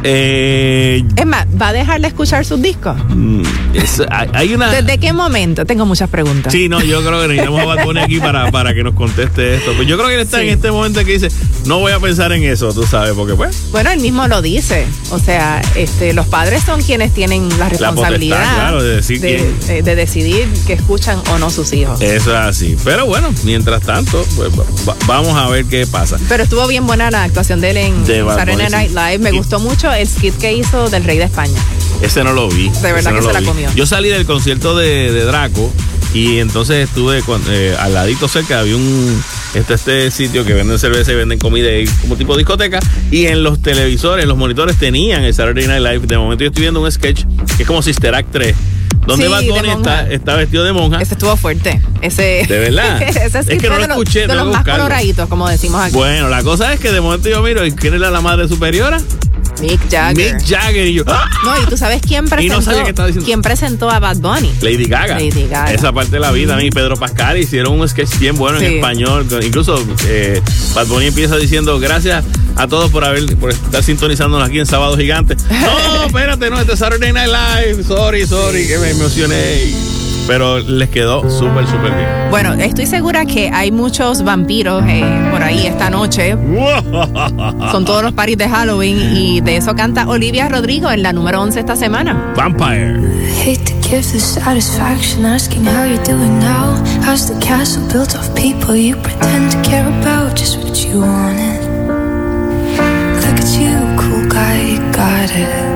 Eh, es más, ¿va a dejarle escuchar sus discos? Mm, hay una... ¿Desde qué momento? Tengo muchas preguntas. Sí, no, yo creo que necesitamos a Bad aquí para, para que nos conteste esto. Pues yo creo que él está en este momento que dice, no voy a pensar en eso, tú sabes, porque pues... Bueno, él mismo lo dice. O sea, este, los padres son quienes tienen la responsabilidad de, decir de, de, decidir que escuchan o no sus hijos. Eso es así. Pero bueno, mientras tanto, pues vamos a ver qué pasa. Pero estuvo bien buena la actuación de él en Saturday Night Live. Me gustó mucho el skit que hizo del Rey de España. Ese no lo vi. De verdad que se la comió. Yo salí del concierto de, Draco y entonces estuve eh, al ladito cerca, había un este, este sitio que venden cerveza y venden comida y como tipo discoteca y en los televisores, en los monitores tenían el Saturday Night Live. De momento yo estoy viendo un sketch que es como Sister Act 3 donde Bad Bunny está, vestido de monja. Ese estuvo fuerte. Ese, de verdad. es que no lo escuché. De los, más coloraditos, como decimos aquí. Bueno, la cosa es que de momento yo miro, ¿y quién es la madre superiora? Mick Jagger. Mick Jagger y yo. ¡ah! No, y tú sabes quién presentó. ¿Quién presentó a Bad Bunny? Lady Gaga. Lady Gaga. Esa parte de la vida, a mí Pedro Pascal hicieron un sketch bien bueno en español. Incluso eh, Bad Bunny empieza diciendo gracias a todos por haber por estar sintonizándonos aquí en Sábado Gigante. No, espérate, no, este es Saturday Night Live. Sorry, sorry, que me emocioné. Pero les quedó súper, súper bien. Bueno, estoy segura que hay muchos vampiros eh, por ahí esta noche. Son todos los parties de Halloween y de eso canta Olivia Rodrigo en la número 11 esta semana. Vampire. Hate to give the satisfaction asking how you're doing now. How's the castle built of people you pretend to care about just what you wanted? Look at you, cool guy, you got it.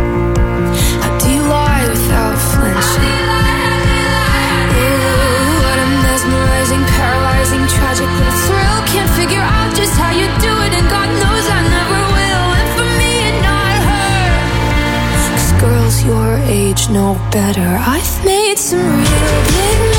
Age know better. I've made some real big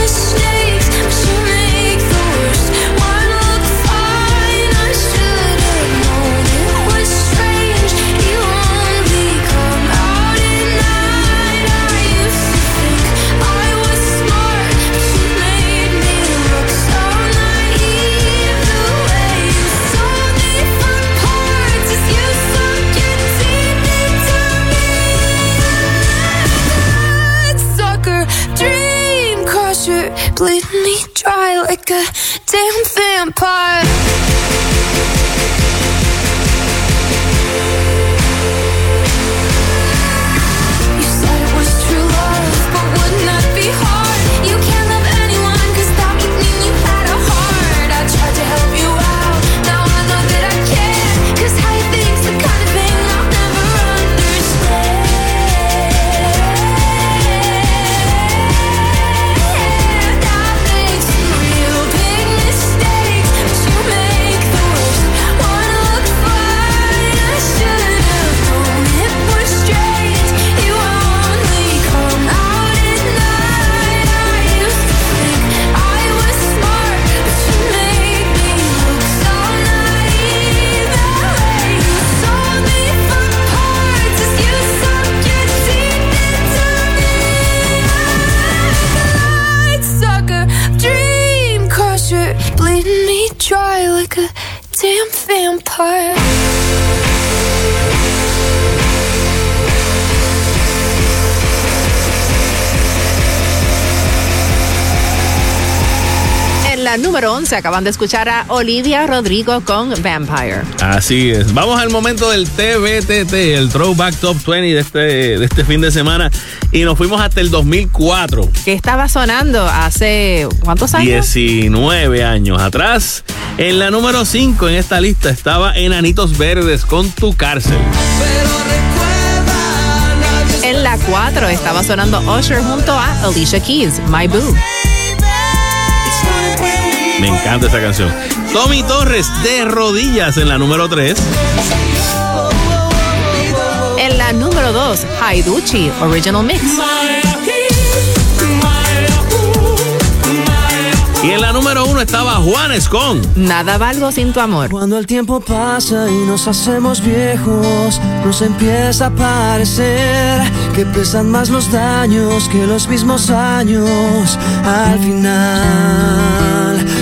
like a damn la número 11 acaban de escuchar a Olivia Rodrigo con Vampire. Así es. Vamos al momento del TBTT, el Throwback Top 20 de este, de este fin de semana. Y nos fuimos hasta el 2004. ¿Qué estaba sonando hace cuántos años? 19 años atrás. En la número 5 en esta lista estaba Enanitos Verdes con Tu Cárcel. En la 4 estaba sonando Usher junto a Alicia Keys, My Boo. Me encanta esa canción. Tommy Torres de rodillas en la número 3. En la número 2, Haiduchi Original Mix. Y en la número uno estaba Juanes con Nada valgo sin tu amor. Cuando el tiempo pasa y nos hacemos viejos, nos empieza a parecer que pesan más los daños que los mismos años al final.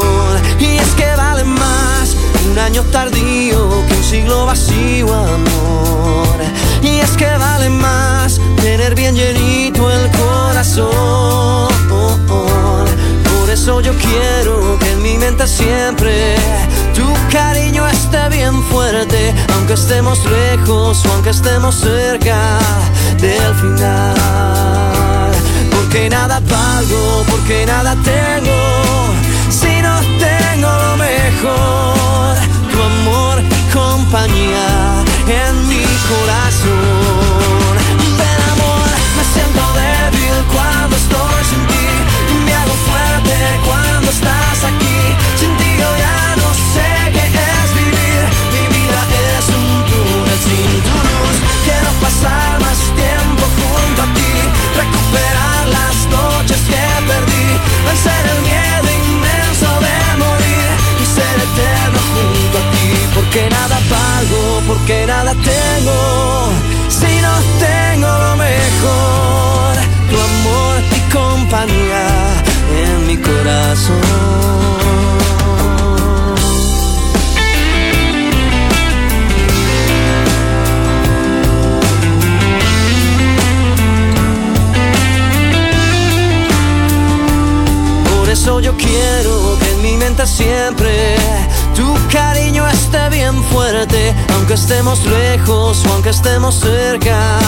Un año tardío que un siglo vacío, amor. Y es que vale más tener bien llenito el corazón. Por eso yo quiero que en mi mente siempre tu cariño esté bien fuerte, aunque estemos lejos o aunque estemos cerca del final. Porque nada valgo, porque nada tengo, si no tengo lo mejor, amor compañía en mi corazón. Ven amor, me siento débil cuando estoy sin ti, me hago fuerte cuando estás aquí, sin ti yo ya no sé qué es vivir, mi vida es un túnel sin tu luz, quiero pasar más tiempo junto a ti, recuperar las noches que perdí, vencer el porque nada tengo, si no tengo lo mejor, tu amor y compañía en mi corazón. Por eso yo quiero que en mi mente siempre tu cariño esté bien fuerte, aunque estemos lejos o aunque estemos cerca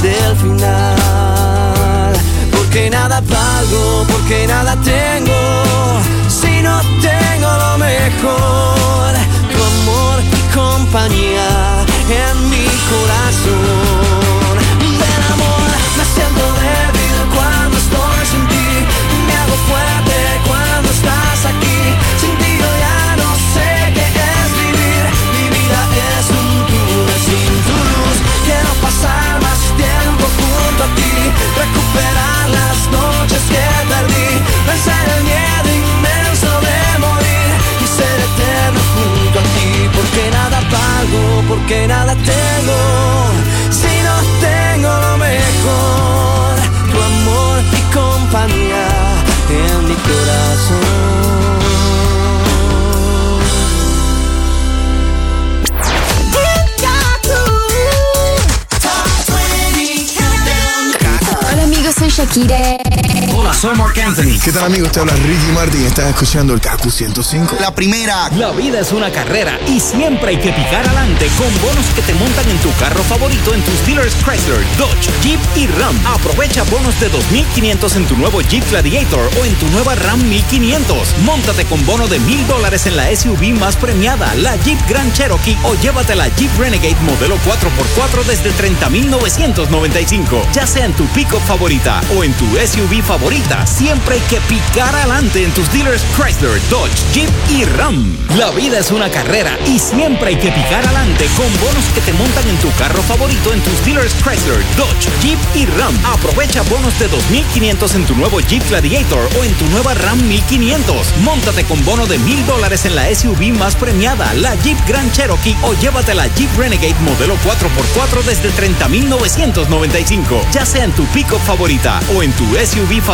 del final. Porque nada valgo, porque nada tengo, si no tengo lo mejor, amor y compañía porque nada tengo, si no tengo lo mejor, tu amor y compañía en mi corazón. Hola amigos, soy Shakira. Hola, soy Mark Anthony. ¿Qué tal amigos? Te habla Ricky Martin. Estás escuchando el KQ 105. La primera. La vida es una carrera y siempre hay que picar adelante con bonos que te montan en tu carro favorito en tus dealers Chrysler, Dodge, Jeep y Ram. Aprovecha bonos de 2.500 en tu nuevo Jeep Gladiator o en tu nueva Ram 1500. Móntate con bono de $1,000 dólares en la SUV más premiada, la Jeep Grand Cherokee o llévate la Jeep Renegade modelo 4x4 desde 30.995. Ya sea en tu pick-up favorita o en tu SUV favorita, siempre hay que picar adelante en tus dealers Chrysler, Dodge, Jeep y Ram. La vida es una carrera y siempre hay que picar adelante con bonos que te montan en tu carro favorito en tus dealers Chrysler, Dodge, Jeep y Ram. Aprovecha bonos de 2.500 en tu nuevo Jeep Gladiator o en tu nueva Ram 1500. Móntate con bono de $1,000 dólares en la SUV más premiada, la Jeep Grand Cherokee o llévate la Jeep Renegade modelo 4x4 desde 30.995. Ya sea en tu pick favorita o en tu SUV favorita,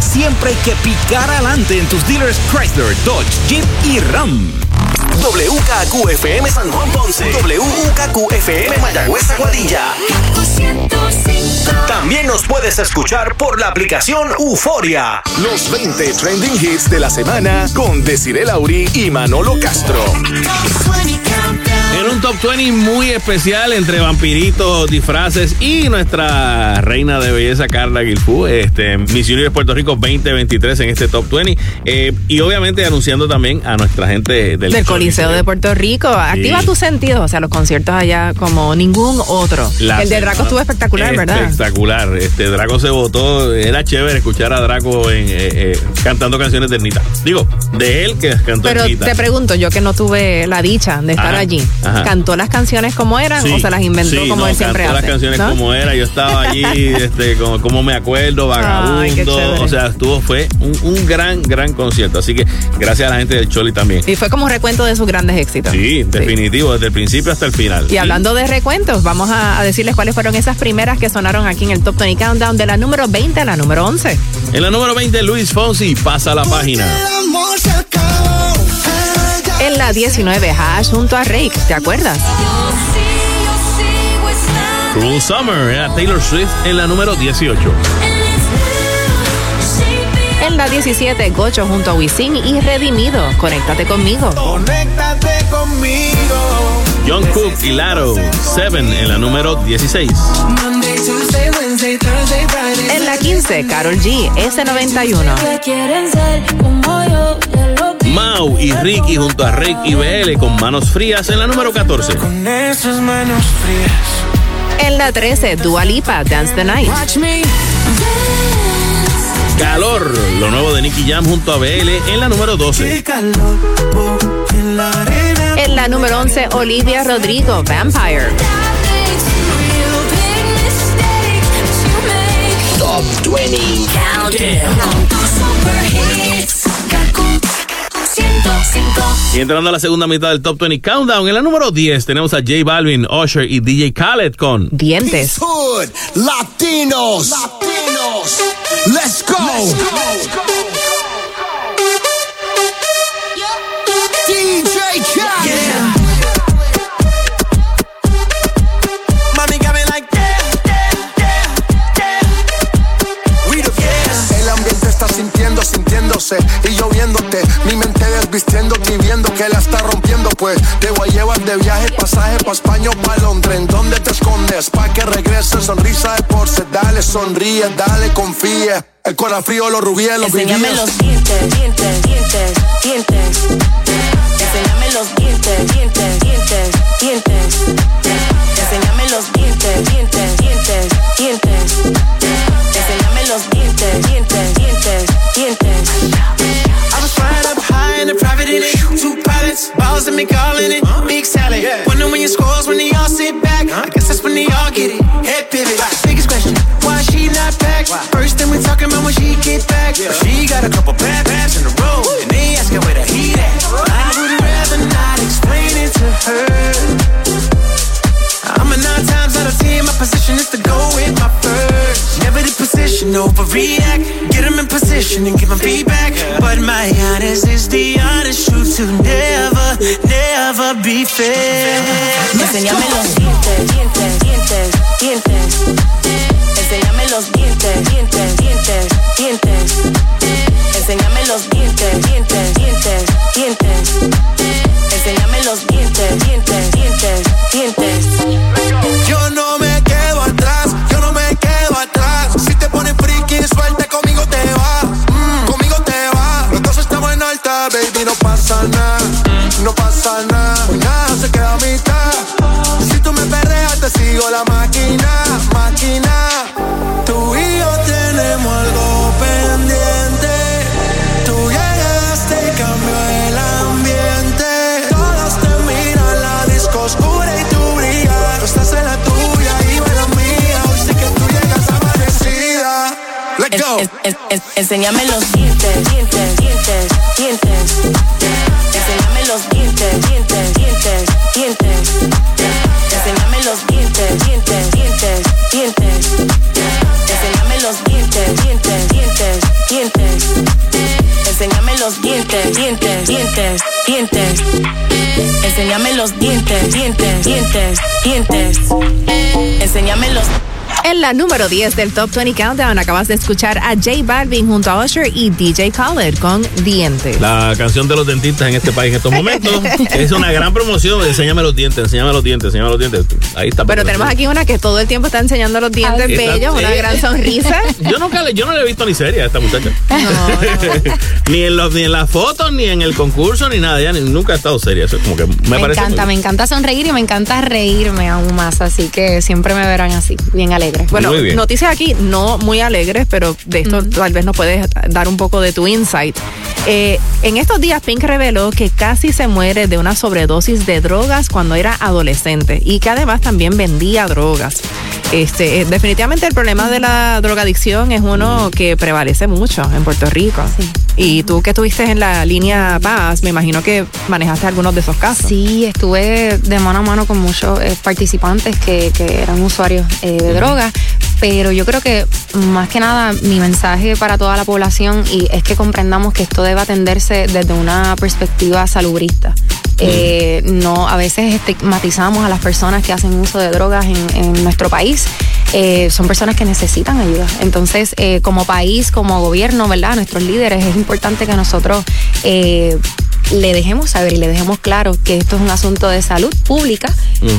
siempre hay que picar adelante en tus dealers Chrysler, Dodge, Jeep y Ram. WKQFM San Juan Ponce. WKQFM Mayagüez Aguadilla. También nos puedes escuchar por la aplicación Euforia. Los 20 trending hits de la semana con Desiree Lauri y Manolo Castro. Un top 20 muy especial entre vampiritos, disfraces y nuestra reina de belleza Carla Guilfú, este, Miss de Puerto Rico 2023 en este top 20. Eh, y obviamente anunciando también a nuestra gente del, del Coliseo de Puerto Rico. Activa tus sentidos, o sea, los conciertos allá como ningún otro. el de Draco estuvo espectacular, ¿verdad? Espectacular. Este Draco se votó, era chévere escuchar a Draco en, eh, eh, cantando canciones de Nita. Digo, de él que cantó Pero te pregunto, yo que no tuve la dicha de estar allí. ¿Cantó las canciones como eran o se las inventó como él siempre cantó hace? las canciones como era. Yo estaba allí, este, como, me acuerdo, vagabundo. o sea, estuvo, fue un, gran, gran concierto. Así que gracias a la gente del Choli también. Y fue como un recuento de sus grandes éxitos. Sí, definitivo, desde el principio hasta el final. Y hablando de recuentos, vamos a, decirles cuáles fueron esas primeras que sonaron aquí en el Top 20 Countdown de la número 20 a la número 11. En la número 20, Luis Fonsi, pasa la página. En la 19, Hash junto a Rake, ¿te acuerdas? Cruel Summer, era Taylor Swift en la número 18. En la 17, Gocho junto a Wisin y Redimido, Conéctate conmigo. Conéctate conmigo. John Cook y Laro, Seven en la número 16. En la 15, Carol G, S91. Mau y Ricky junto a Rick y BL con manos frías en la número 14. Con esas manos frías. En la 13, Dua Lipa, Dance the Night. Calor, lo nuevo de Nicky Jam junto a BL en la número 12. En la número 11, Olivia Rodrigo, Vampire. Top 20 Y entrando a la segunda mitad del Top 20 Countdown, en la número 10 tenemos a J Balvin, Usher y DJ Khaled con Dientes. Latinos. Latinos. Let's go. DJ me like El ambiente está sintiendo, sintiéndose y lloviéndote. Rompiendo. Pues te voy a llevar de viaje, pasaje pa' España o pa' Londres. ¿En dónde te escondes? Pa' que regrese, sonrisa de porce. Dale, sonríe, dale, confía. El corazón frío, los rubíes, los Enséñame vivíes. los dientes, dientes, dientes, dientes. Enséñame los dientes, dientes, dientes, dientes. Enséñame los dientes, dientes, dientes, dientes. Enséñame los dientes, dientes, dientes, dientes. I was flying up high in a private. Two balls and me calling it. Big salad. Wonder when your scores when they all sit back. I guess that's when they all get it. Head pivot. Biggest question, why she not back? First thing we talking about when she get back. She got a couple bad babs in a row. And they asking where the heat at. I would rather not explain it to her. I'm a nine times out of ten. My position is to go with my position, overreact. Get them in position and give them feedback. But my honest is the honest truth to never, never be fair. Los dientes, dientes, dientes, dientes. Enséñame los dientes, dientes, dientes, dientes. Enséñame los dientes, dientes, dientes, dientes. Enséñame los dientes, dientes, dientes, dientes. Yo no baby, no pasa nada. No pasa nada, hoy nada se queda a mitad. Si tú me perreas, te sigo la máquina, máquina. Enséñame los dientes, dientes, dientes, dientes. Enséñame los dientes, dientes, dientes, dientes. Enséñame los dientes, dientes, dientes, dientes. Enséñame los dientes, dientes, dientes, dientes. Enséñame los dientes, dientes, dientes, dientes. Enséñame los dientes, dientes, dientes, dientes. Enséñame los en la número 10 del Top 20 Countdown acabas de escuchar a J Balvin junto a Usher y DJ Khaled con Dientes. La canción de los dentistas en este país en estos momentos es una gran promoción. Enséñame los dientes, enséñame los dientes, enséñame los dientes. Ahí está. Pero tenemos aquí una que todo el tiempo está enseñando los dientes bellos, una gran sonrisa. Yo nunca le, yo no le he visto ni seria a esta muchacha. ni, en los, ni en las fotos, ni en el concurso, ni nada. nunca ha estado seria. Eso como que me, me encanta, me encanta sonreír y me encanta reírme aún más. Así que siempre me verán así, bien alegre. Bueno, noticias aquí no muy alegres, pero de esto tal vez nos puedes dar un poco de tu insight. Eh, en estos días Pink reveló que casi se muere de una sobredosis de drogas cuando era adolescente y que además también vendía drogas. Este, eh, definitivamente el problema de la drogadicción es uno que prevalece mucho en Puerto Rico. Y tú que estuviste en la línea Paz, me imagino que manejaste algunos de esos casos. Sí, estuve de mano a mano con muchos eh, participantes que, que, eran usuarios de drogas pero yo creo que más que nada mi mensaje para toda la población y es que comprendamos que esto debe atenderse desde una perspectiva salubrista. Eh, no, a veces estigmatizamos a las personas que hacen uso de drogas en, nuestro país. Eh, son personas que necesitan ayuda. Entonces, eh, como país, como gobierno, ¿verdad? Nuestros líderes, es importante que nosotros le dejemos saber y le dejemos claro que esto es un asunto de salud pública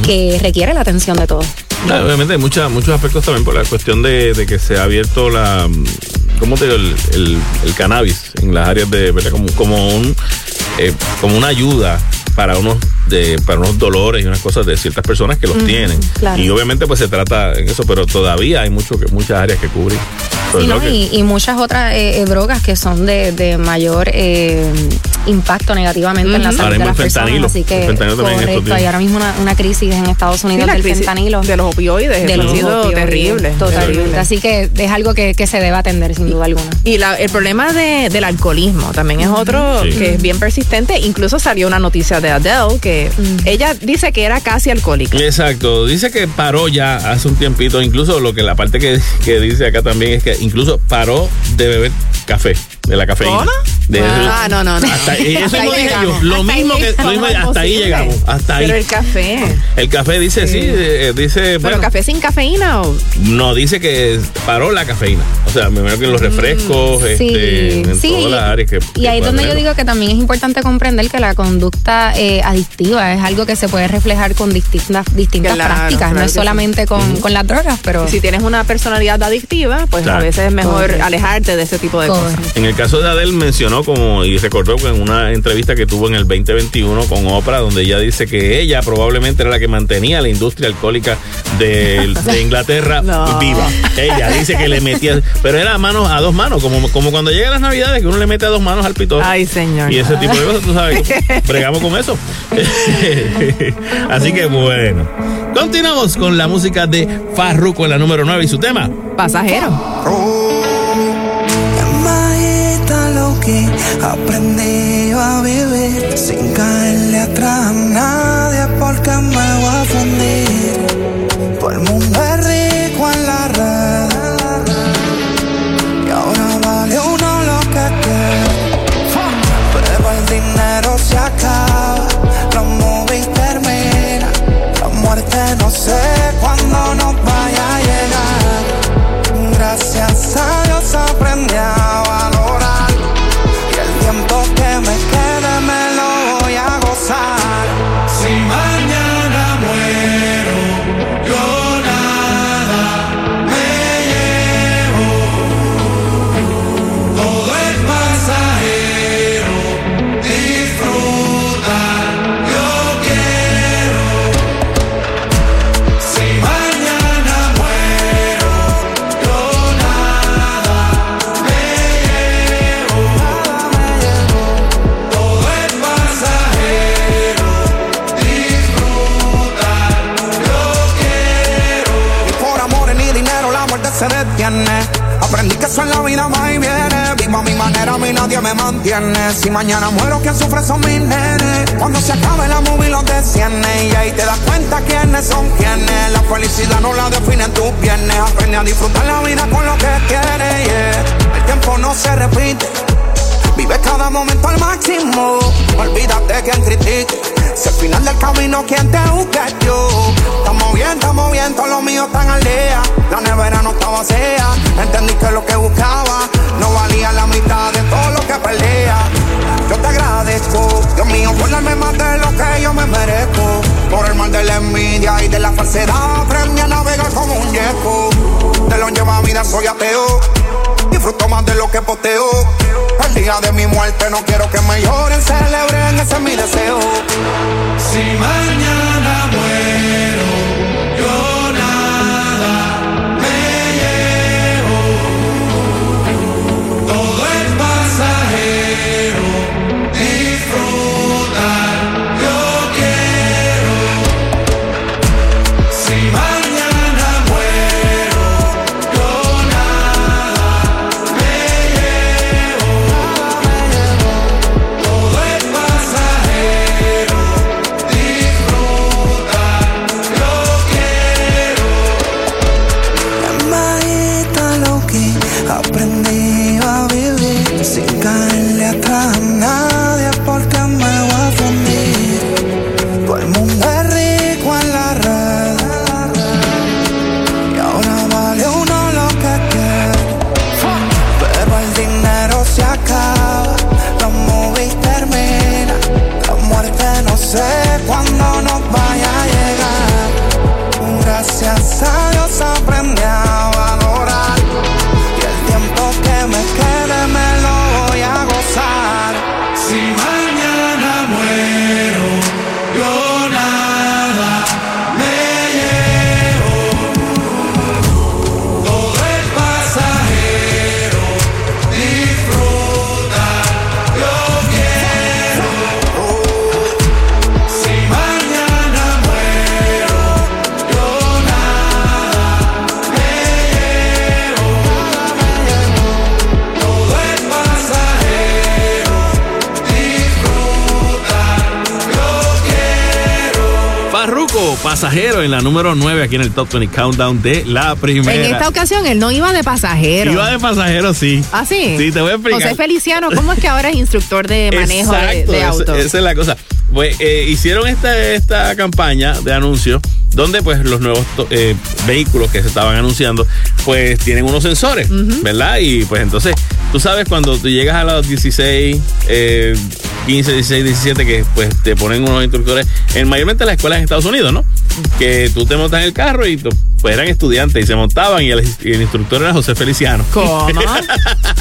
que requiere la atención de todos. obviamente hay mucha, muchos aspectos también por la cuestión de, que se ha abierto la, ¿cómo te digo? El, cannabis en las áreas de, ¿verdad? Como, como, un, eh, como una ayuda para unos de, para unos dolores y unas cosas de ciertas personas que los tienen. Y obviamente pues se trata en eso, pero todavía hay mucho muchas áreas que cubrir. y, muchas otras eh, eh, drogas que son de, mayor eh, impacto negativamente en la salud de las personas. Así que correcto, hay ahora mismo una, crisis en Estados Unidos del fentanilo. De los opioides, de los opioides, terrible. Totalmente. Así que es algo que, se debe atender sin duda alguna. Y el problema del alcoholismo también es otro que es bien persistente. Incluso salió una noticia de Adele que ella dice que era casi alcohólica. Exacto, dice que paró ya hace un tiempito, incluso lo que la parte que, que dice acá también es que incluso paró de beber café de la cafeína. ah, no, no, no. Hasta, eso lo dije yo. Lo mismo que hasta ahí llegamos. Hasta ahí. Pero el café. El café dice sí, eh, dice. ¿Pero café sin cafeína o? No, dice que paró la cafeína. O sea, me imagino que en los mm, refrescos, este, en todas las áreas que. Y ahí es donde yo digo que también es importante comprender que la conducta eh, adictiva es algo que se puede reflejar con distintas, distintas prácticas, no es solamente con, con, las drogas, pero. Si tienes una personalidad adictiva, pues a veces es mejor alejarte de ese tipo de cosas. En el caso de Adele mencionó como y recordó que en una entrevista que tuvo en el 2021 con Oprah donde ella dice que ella probablemente era la que mantenía la industria alcohólica de, Inglaterra viva. Ella dice que le metía, pero era a manos a dos manos, como, como cuando llegan las navidades que uno le mete a dos manos al pito. Ay, señor. Y ese tipo de cosas, tú sabes, bregamos con eso. Así que bueno. Continuamos con la música de Farruko en la número 9 y su tema. Pasajero aprendí a vivir sin caerle atrás a nadie porque me voy a fundir. Todo el mundo es rico en la red y ahora vale uno lo que quiere. Pero el dinero se acaba, los movies terminan, la muerte no sé cuándo nos vaya Si mañana muero, quien sufre son mis nenes. Cuando se acabe la movie, los desciende. Y ahí te das cuenta quiénes son quienes. La felicidad no la definen tus viernes. Aprende a disfrutar la vida con lo que quieres. El tiempo no se repite. Vive cada momento al máximo. Olvídate quien critique. Si al final del camino, quien te busca yo. Estamos bien, estamos bien, todos los míos están al día. La nevera no estaba vacía. Entendí que lo que buscaba no valía la mitad de todo lo que perdía. Yo te agradezco, Dios mío, por más de lo que yo me merezco. Por el mal de la envidia y de la falsedad, aprendí a navegar como un yeco. De lo lleva vida soy ateo. Disfruto más de lo que posteo. El día de mi muerte no quiero que me lloren, celebren, ese es mi deseo. Si mañana muero, pasajero en la número 9 aquí en el Top 20 Countdown de la primera. En esta ocasión él no iba de pasajero. Iba de pasajero, sí. ¿Ah, sí? Sí, te voy a explicar. José Feliciano, ¿cómo es que ahora es instructor de manejo de, Exacto, de autos? Esa, es la cosa. Pues eh, hicieron esta, esta campaña de anuncios donde pues los nuevos eh, vehículos que se estaban anunciando pues tienen unos sensores, ¿verdad? Y pues entonces, tú sabes cuando tú llegas a los 16, eh, 15, 16, 17 que pues te ponen unos instructores en mayormente las escuelas en Estados Unidos, ¿no? Que tú te montas en el carro y pues eran estudiantes y se montaban y el, y el instructor era José Feliciano. ¿Cómo?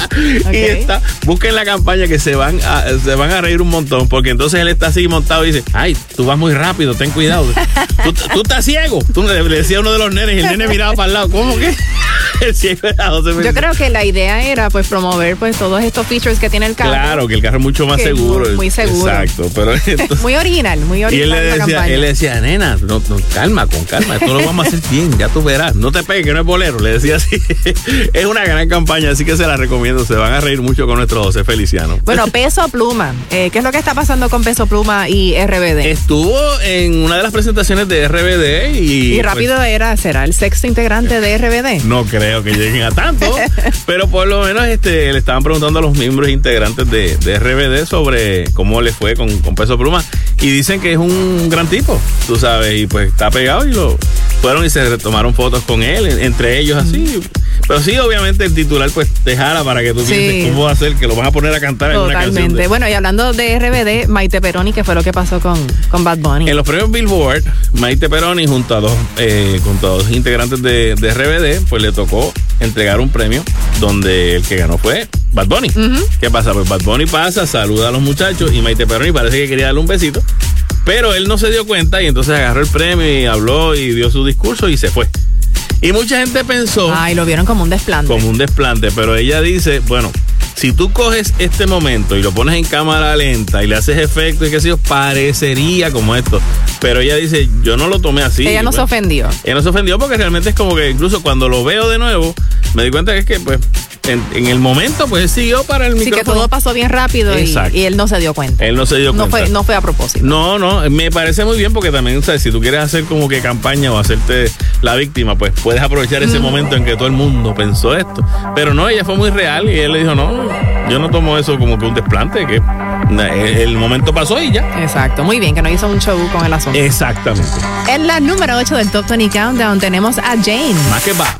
Y está, busquen la campaña que se van a, se van a reír un montón, porque entonces él está así montado y dice, ay, tú vas muy rápido, ten cuidado. tú, tú estás ciego. Tú le, le decía a uno de los nenes y el nene miraba para el lado. ¿Cómo que? Yo creo que la idea era pues promover pues todos estos features que tiene el carro. Claro, que el carro es mucho más seguro. muy- muy seguro. Exacto, pero entonces- Muy original, muy y original él le, decía, campaña. él le decía, nena, no, no, calma, con calma, esto lo vamos a hacer bien, ya tú verás, no te pegues, que no es bolero, le decía así. es una gran campaña, así que se la recomiendo, se van a reír mucho con nuestro José Feliciano. Bueno, Peso Pluma. Eh, ¿Qué es lo que está pasando con Peso Pluma y RBD? Estuvo en una de las presentaciones de RBD y... y rápido pues, era, ¿será el sexto integrante de RBD? no creo que lleguen a tanto, pero por lo menos este, le estaban preguntando a los miembros integrantes de, de RBD sobre cómo le fue con, con Peso Pluma y dicen que es un gran tipo, tú sabes, y pues está pegado y lo fueron y se tomaron fotos con él, en- entre ellos así. Pero sí, obviamente el titular pues te jala para que tú Sí. pienses cómo va a ser, que lo van a poner a cantar en una canción. Totalmente. de- Bueno, y hablando de RBD, Maite Peroni, ¿qué fue lo que pasó con, con Bad Bunny? En los premios Billboard, Maite Peroni junto a dos, eh, junto a dos integrantes de, de RBD, pues le tocó entregar un premio donde el que ganó fue Bad Bunny. ¿Qué pasa? Pues Bad Bunny pasa, saluda a los muchachos y Maite Peroni parece que quería darle un besito, pero él no se dio cuenta y entonces agarró el premio y habló y dio su discurso y se fue. Y mucha gente pensó Ay, lo vieron como un desplante. como un desplante, pero ella dice, bueno, si tú coges este momento y lo pones en cámara lenta y le haces efecto y qué sé yo, parecería como esto. Pero ella dice, yo no lo tomé así. Ella no se ofendió. Ella no se ofendió porque realmente es como que incluso cuando lo veo de nuevo, me di cuenta que es que pues en, el momento, pues siguió para el micrófono. Sí, que todo pasó bien rápido y, él no se dio cuenta. Él no se dio cuenta. No fue, no fue a propósito. No, no, me parece muy bien porque también, ¿sabes? si tú quieres hacer como que campaña o hacerte la víctima, pues puedes aprovechar ese momento en que todo el mundo pensó esto. Pero no, ella fue muy real y él le dijo, no, yo no tomo eso como que un desplante, que el momento pasó y ya. Exacto, muy bien, que no hizo un show con el asunto. Exactamente. En la número 8 del Top 20 Countdown tenemos a Jane. Más que va.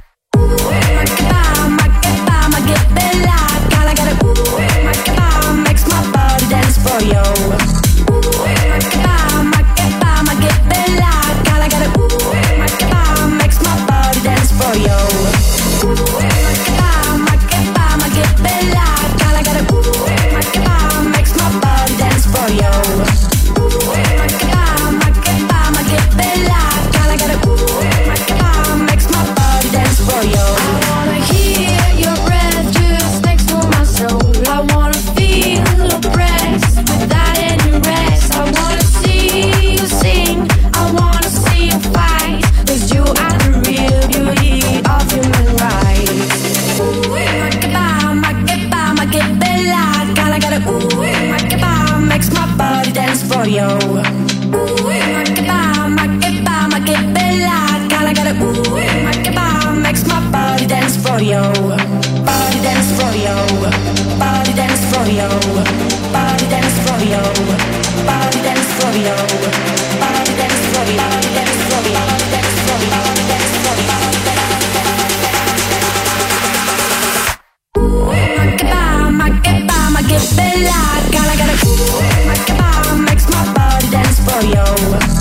Oreo. Make it bomb, make it bomb, make it bella. Ooh. Make it makes my body dance for you. Body dance for you. Body dance for you. Body dance for you. Body dance for you. Body dance for you. yo.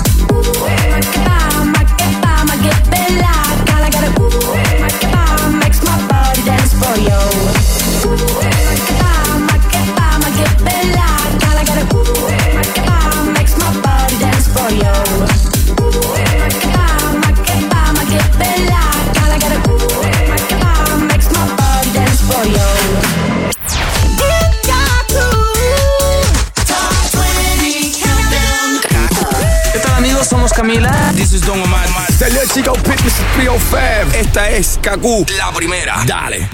Kaku, la primera. Dale.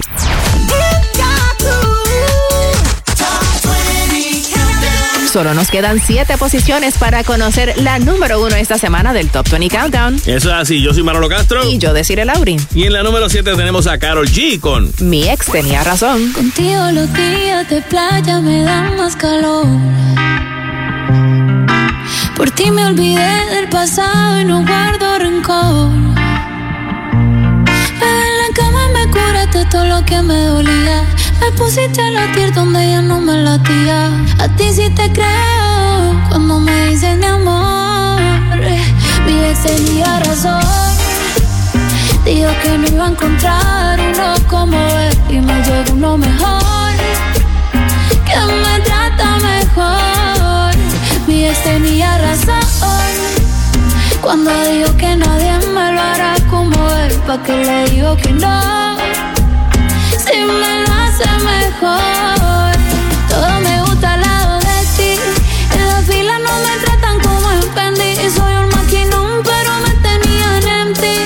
Solo nos quedan siete posiciones para conocer la número uno esta semana del Top 20 Countdown. Eso es así, yo soy Manolo Castro. Y yo Desiree Lauri. Y en la número 7 tenemos a Carol G con Mi ex tenía razón. Contigo los días de playa me dan más calor. Por ti me olvidé del pasado y no guardo rencor. todo lo que me dolía. Me pusiste a latir donde ya no me latía. A ti sí te creo cuando me dices mi amor. Mi ex tenía razón. Dijo que no iba a encontrar uno como él y me llegó uno mejor. Que me. Ex tenía razón. Cuando dijo que nadie me lo hará como él, pa' que le digo que no si me lo hace mejor. Todo me gusta al lado de ti. En la fila no me tratan como en Fendi. Soy un maquinón, pero me tenían en ti.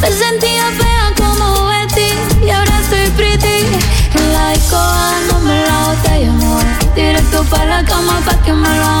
Me sentía fea como Betty y ahora estoy pretty. En la disco dándome la botella, amor. Directo para la cama pa' que me lo hagan.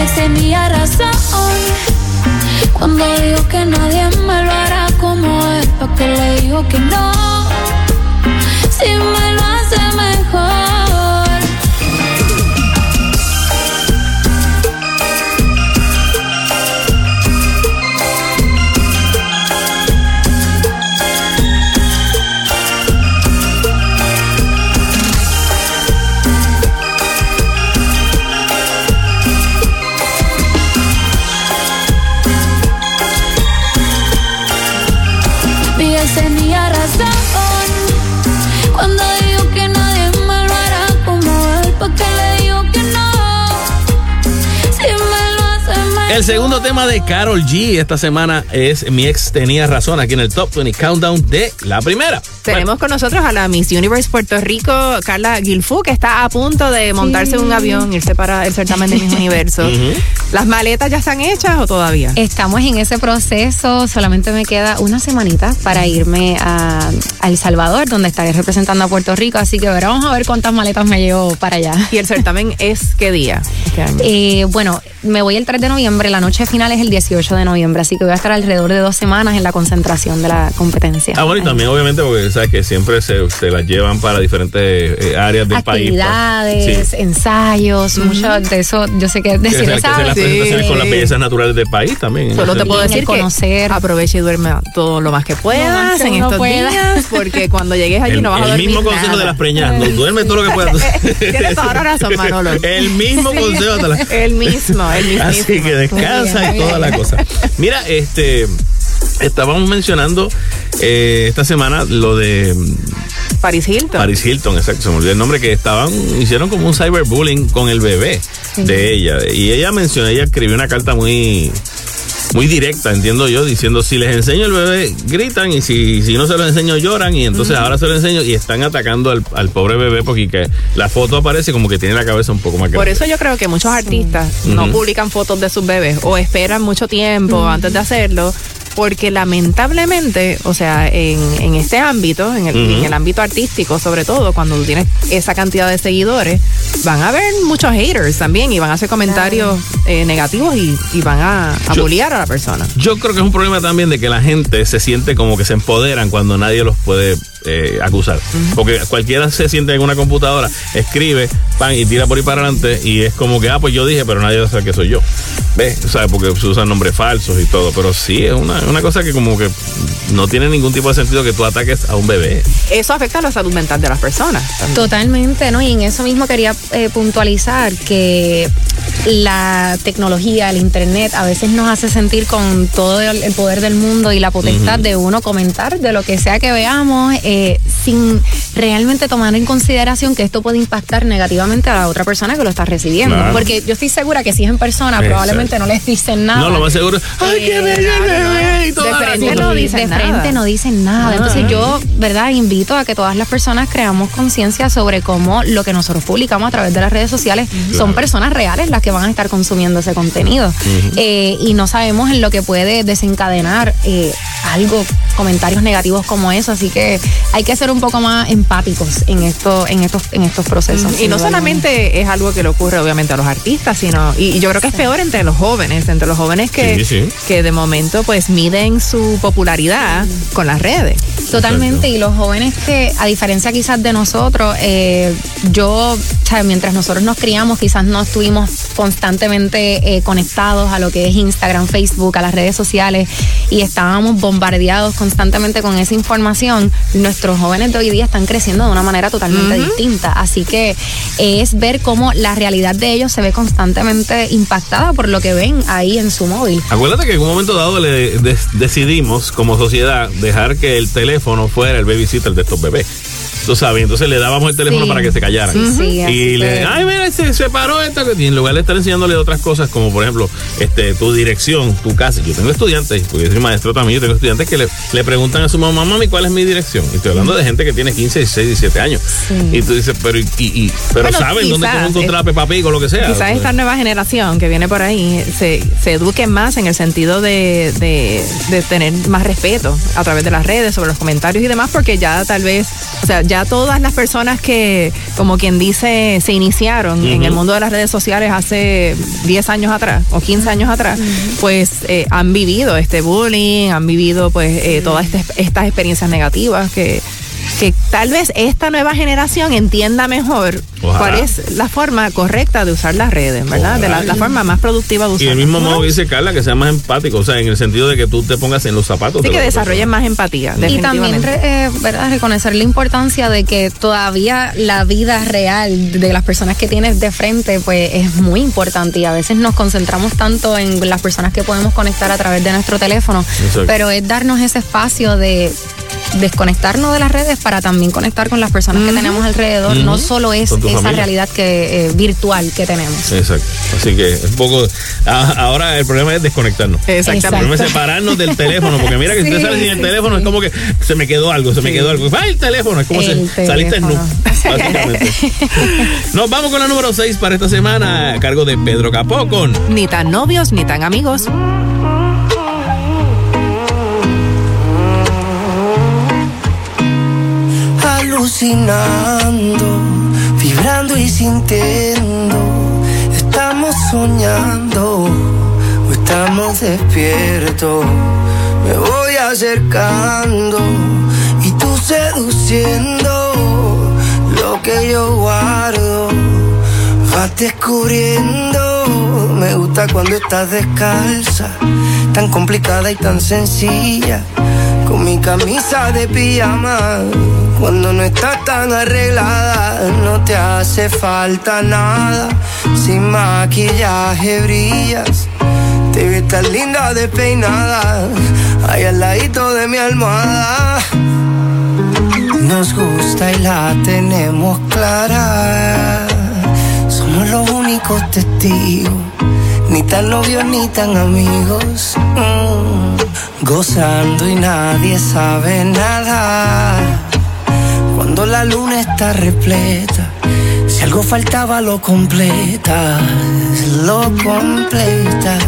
Ex tenía razón. Cuando dijo que nadie me lo hará como él, porque le digo que no si me lo hace mejor. El segundo tema de Carol G esta semana es Mi ex tenía razón aquí en el Top 20 Countdown de la primera. Tenemos con nosotros a la Miss Universe Puerto Rico, Carla Guilfú, que está a punto de montarse en un avión, irse para el certamen de Miss Universo. ¿Las maletas ya están hechas o todavía? Estamos en ese proceso, solamente me queda una semanita para irme a, El Salvador, donde estaré representando a Puerto Rico, así que vamos a ver cuántas maletas me llevo para allá. ¿Y el certamen es qué día? Eh, bueno, me voy el 3 de noviembre, la noche final es el 18 de noviembre, así que voy a estar alrededor de dos semanas en la concentración de la competencia. Ah, bueno, y también obviamente porque sabes que siempre se, se las llevan para diferentes eh, áreas del país. pues. Actividades, ensayos, mucho de eso, yo sé que decir que, que las presentaciones con las bellezas naturales del país también. Solo te puedo decir conocer. que aproveche y duerme todo lo más que puedas en estos días, porque cuando llegues allí el, no vas a El dormir mismo consejo nada. de las preñas, no, duerme todo lo que puedas. Tienes toda la razón, Manolo. El mismo Sí. consejo de las El mismo, el mismo. Así que descansa y toda la cosa. Mira, este estábamos mencionando eh, esta semana lo de Paris Hilton. Paris Hilton, exacto, se me olvidó el nombre, que estaban, hicieron como un cyberbullying con el bebé de ella. Y ella mencionó, ella escribió una carta muy muy directa, entiendo yo, diciendo si les enseño el bebé, gritan y si, si no se los enseño lloran y entonces ahora se lo enseño y están atacando al, al pobre bebé porque que la foto aparece como que tiene la cabeza un poco más Por grande. eso yo creo que muchos artistas no publican fotos de sus bebés o esperan mucho tiempo antes de hacerlo. Porque lamentablemente, o sea, en, en este ámbito, en el, Ujú. en el ámbito artístico, sobre todo, cuando tú tienes esa cantidad de seguidores, van a haber muchos haters también y van a hacer comentarios eh, negativos y, y van a, a Yo- bullear a la persona. Yo creo que es un problema también de que la gente se siente como que se empoderan cuando nadie los puede eh, acusar. Porque cualquiera se siente en una computadora, escribe, pan, y tira por ahí para adelante y es como que, ah, pues yo dije, pero nadie sabe que soy yo. ¿Ves? O sea, porque se usan nombres falsos y todo. Pero sí, es una, una cosa que como que no tiene ningún tipo de sentido que tú ataques a un bebé. Eso afecta a la salud mental de las personas. también. Totalmente, ¿no? Y en eso mismo quería eh, puntualizar que la tecnología, el internet, a veces nos hace sentir con todo el, poder del mundo y la potestad de uno comentar de lo que sea que veamos, eh, sin realmente tomar en consideración que esto puede impactar negativamente a la otra persona que lo está recibiendo. Claro. Porque yo estoy segura que si es en persona, Exacto. probablemente no les dicen nada. No, lo más seguro es, ay, qué bello toda de frente no dicen de frente no dicen nada. Ah. Entonces yo, ¿verdad? Invito a que todas las personas creamos conciencia sobre cómo lo que nosotros publicamos a través de las redes sociales son personas reales las que van a estar consumiendo ese contenido. Eh, y no sabemos en lo que puede desencadenar eh, algo, comentarios negativos como eso. Así que hay que ser un poco más empáticos en esto, en estos, en estos procesos. Y no solamente es algo que le ocurre obviamente a los artistas, sino, y, y yo creo que es peor entre los jóvenes, entre los jóvenes que, Sí, sí. que de momento pues miden su popularidad con las redes. Totalmente, y los jóvenes que, a diferencia quizás de nosotros, eh, yo, o sea, mientras nosotros nos criamos, quizás no estuvimos constantemente eh, conectados a lo que es Instagram, Facebook, a las redes sociales, y estábamos bombardeados constantemente con esa información. Nuestros jóvenes de hoy día están creciendo de una manera totalmente distinta, así que es ver cómo la realidad de ellos se ve constantemente impactada por lo que ven ahí en su móvil. Acuérdate que en un momento dado le decidimos como sociedad dejar que el teléfono fuera el babysitter de estos bebés. Tú sabes, entonces le dábamos el teléfono Sí. para que se callaran. Sí, sí, así y le, ay, mira, se separó esta. Y en lugar de estar enseñándole otras cosas, como por ejemplo, este, tu dirección, tu casa. Yo tengo estudiantes, porque yo soy maestro también, yo tengo estudiantes que le, le preguntan a su mamá, mami, ¿cuál es mi dirección? Y estoy hablando de gente que tiene 15, 16, 17 años. Y tú dices, pero, y, y- pero Bueno, saben dónde quizás, cómo encontrar a Peppa Pig o lo que sea. Quizás esta nueva generación que viene por ahí se, se eduque más en el sentido de, de- de tener más respeto a través de las redes, sobre los comentarios y demás, porque ya tal vez, o sea, ya todas las personas que, como quien dice, se iniciaron en el mundo de las redes sociales hace 10 años atrás o 15 años atrás, pues eh, han vivido este bullying, han vivido pues eh, todas estas, estas experiencias negativas que que tal vez esta nueva generación entienda mejor Ojalá. cuál es la forma correcta de usar las redes, ¿verdad? De la, la forma más productiva de Y usarlas. el mismo modo que dice Carla, que sea más empático, o sea, en el sentido de que tú te pongas en los zapatos. Sí, de que desarrollen más empatía, Y también eh, ¿verdad? reconocer la importancia de que todavía la vida real de las personas que tienes de frente pues es muy importante y a veces nos concentramos tanto en las personas que podemos conectar a través de nuestro teléfono, Exacto. pero es darnos ese espacio de desconectarnos de las redes para también conectar con las personas que tenemos alrededor. No solo es esa realidad que eh, virtual que tenemos. Exacto. Así que un poco. ahora el problema es desconectarnos. Exactamente. El problema es separarnos del teléfono. Porque mira que si usted sale sin el teléfono, es como que se me quedó algo, se me quedó algo. ¡Ay, el teléfono! Es como si saliste nu. Básicamente. Nos vamos con la número 6 para esta semana, a cargo de Pedro Capó con Ni tan novios ni tan amigos. Alucinando, vibrando y sintiendo, estamos soñando o estamos despiertos. Me voy acercando y tú seduciendo lo que yo guardo. Vas descubriendo, me gusta cuando estás descalza, tan complicada y tan sencilla, mi camisa de pijama. Cuando no estás tan arreglada, no te hace falta nada. Sin maquillaje brillas, te ves tan linda despeinada, ahí al ladito de mi almohada. Nos gusta y la tenemos clara. Somos los únicos testigos, ni tan novios ni tan amigos. Mm, gozando y nadie sabe nada. Cuando la luna está repleta, si algo faltaba lo completas, lo completas.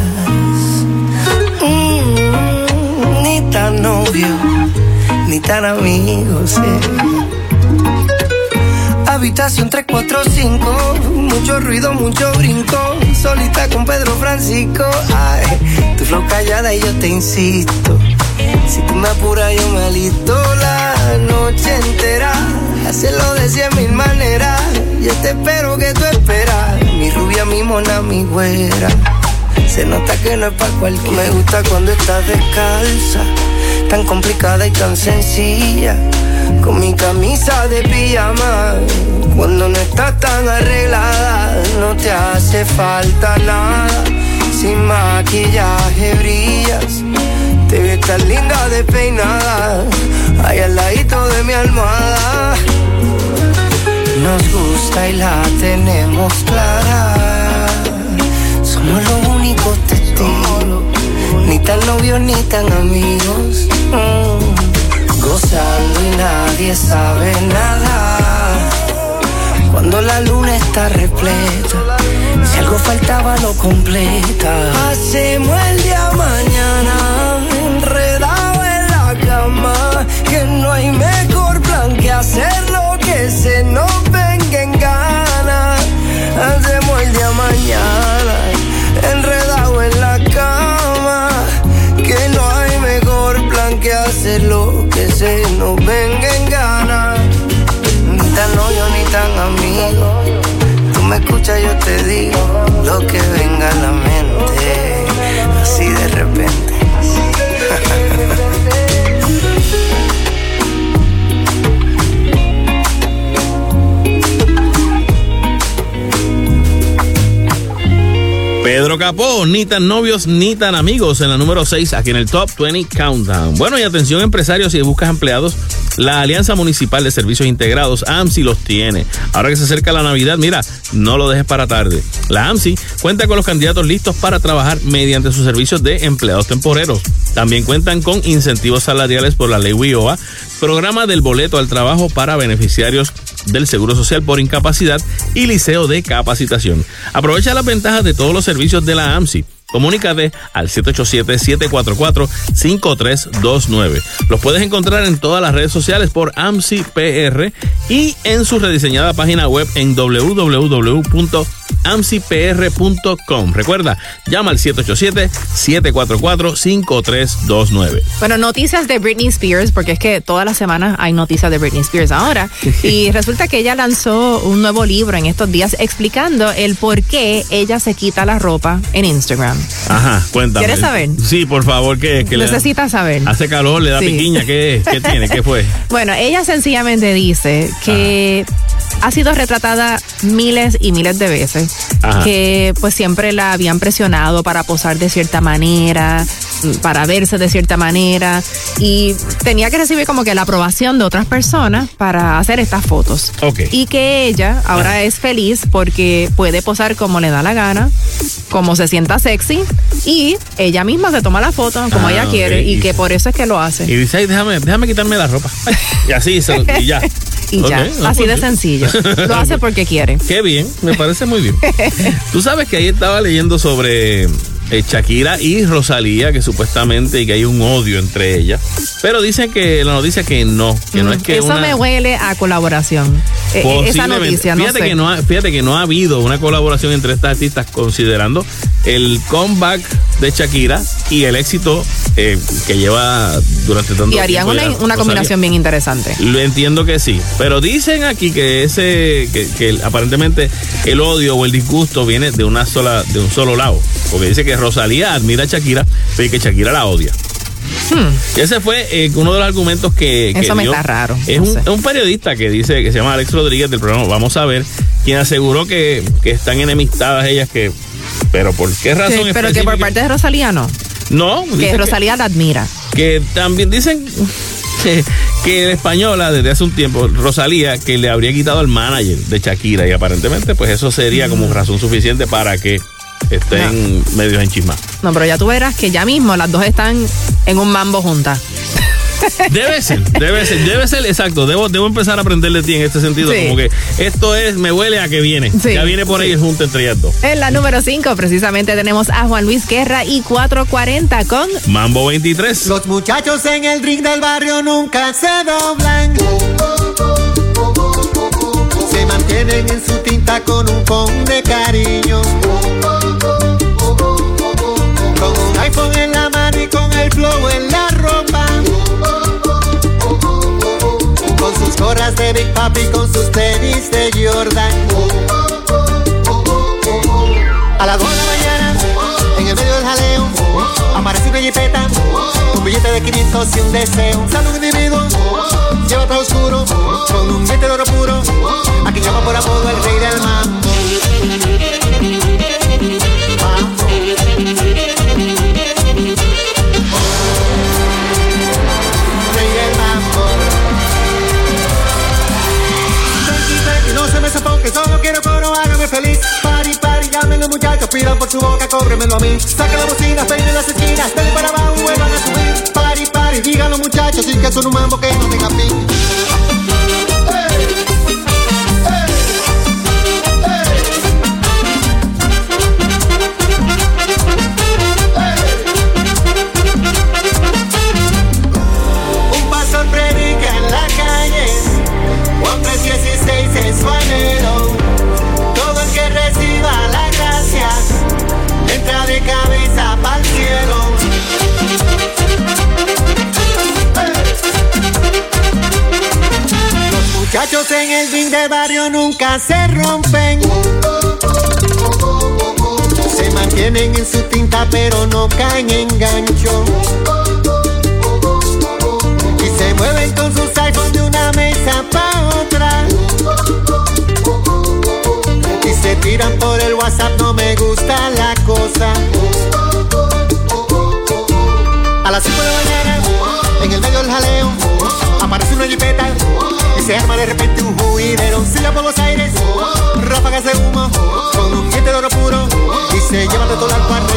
Mm, ni tan novio, ni tan amigos. eh. Habitación 345, mucho ruido, mucho brinco. Solita con Pedro Francisco. Ay, tu flow callada y yo te insisto. Si tú me apuras, yo me alisto la noche entera. Hacerlo de cien mil maneras. Yo te espero que tú esperas. Mi rubia, mi mona, mi güera. Se nota que no es para cualquiera. Me gusta cuando estás descalza, tan complicada y tan sencilla. Con mi camisa de pijama, cuando no estás tan arreglada, no te hace falta nada. Sin maquillaje brillas, te ves tan linda despeinada, ahí al ladito de mi almohada. Nos gusta y la tenemos clara. Somos los únicos testigos, ni tan novios ni tan amigos. Mm, Gozando y nadie sabe nada. Cuando la luna está repleta, si algo faltaba lo completa. Hacemos el día mañana, enredado en la cama, que no hay mejor plan que hacerlo que se nos venga en gana. Hacemos el día mañana, hacerlo que se nos venga en gana. Ni tan novio ni tan amigo. Tú me escuchas, yo te digo lo que venga a la mente, así de repente. Pedro Capó, ni tan novios ni tan amigos en la número 6 aquí en el Top 20 Countdown. Bueno, y atención empresarios, si buscas empleados, la Alianza Municipal de Servicios Integrados, AMSI, los tiene. Ahora que se acerca la Navidad, mira, no lo dejes para tarde. La AMSI cuenta con los candidatos listos para trabajar mediante sus servicios de empleados temporeros. También cuentan con incentivos salariales por la ley WIOA, programa del boleto al trabajo para beneficiarios del Seguro Social por incapacidad y liceo de capacitación. Aprovecha las ventajas de todos los servicios de la AMSI. Comunícate al 787-744-5329. Los puedes encontrar en todas las redes sociales por AMSI PR y en su rediseñada página web en www.amsipr.com. Recuerda, llama al 787-744-5329. Bueno, noticias de Britney Spears, porque es que todas las semanas hay noticias de Britney Spears ahora. Y resulta que ella lanzó un nuevo libro en estos días explicando el por qué ella se quita la ropa en Instagram. Ajá, cuéntame. ¿Quieres saber? Sí, por favor, ¿qué, qué le da? Necesitas saber. Hace calor, le da Sí. piquiña, ¿qué, qué tiene? ¿Qué fue? Bueno, ella sencillamente dice que ha sido retratada miles y miles de veces, Ajá. que pues siempre la habían presionado para posar de cierta manera, para verse de cierta manera y tenía que recibir como que la aprobación de otras personas para hacer estas fotos. Y que ella ahora es feliz porque puede posar como le da la gana, como se sienta sexy y ella misma se toma la foto como ella ah, quiere y, que por eso es que lo hace. Y dice, déjame, déjame quitarme la ropa. y así, y ya. y ya. Así de sencillo. Lo hace porque quiere. Qué bien, me parece muy bien. Tú sabes que ahí estaba leyendo sobre eh, Shakira y Rosalía, que supuestamente que hay un odio entre ellas. Pero dicen que la noticia que no, que no es que Eso me huele a colaboración. Eh, eh, esa noticia, no fíjate Que no ha, fíjate que no ha habido una colaboración entre estas artistas considerando el comeback de Shakira y el éxito que lleva durante tanto tiempo. Y harían una, combinación bien interesante. Lo entiendo que sí, pero dicen aquí que ese que, aparentemente el odio o el disgusto viene de una sola de un solo lado, porque dice que Rosalía admira a Shakira, pero que Shakira la odia. Hmm. Ese fue eh, uno de los argumentos que. Eso me está raro. Es un, periodista que dice que se llama Alex Rodríguez del programa Vamos a ver, quien aseguró que, están enemistadas ellas, que. Pero ¿por qué razón? pero que por parte de Rosalía no. No. Que Rosalía la admira. Que también dicen. Que, que la española desde hace un tiempo, Rosalía, que le habría quitado al manager de Shakira y aparentemente pues eso sería como mm. razón suficiente para que estén medio en chisma. No, pero ya tú verás que ya mismo las dos están en un mambo juntas. Debe ser, debe ser, debe ser, exacto. Debo, debo empezar a aprender de ti en este sentido. Como que esto es, me huele a que viene. ya viene por ahí el junto entre ellas dos. En la número 5, precisamente tenemos a Juan Luis Guerra y 440 con Mambo 23. Los muchachos en el ring del barrio nunca se doblan. Se mantienen en su tinta con un con de cariño gorras de Big Papi, con sus tenis de Jordan. A las 2 de la mañana, en el medio del jaleo, aparece una jipeta, un billete de 500 y un deseo. Sale un individuo, lleva todo oscuro, con un billete de oro puro, a quien llama por apodo el rey del mambo. Son un mambo que Se mantienen en su tinta pero no caen en gancho. Y se mueven con sus iPhones de una mesa para otra. Y se tiran por el WhatsApp, no me gusta la cosa. A las 5 de la mañana, en el medio del jaleo, aparece una jipeta y se arma de repente un juidero. Silla por ráfagas de humo, con un diente de oro puro y se lleva de todo al cuarto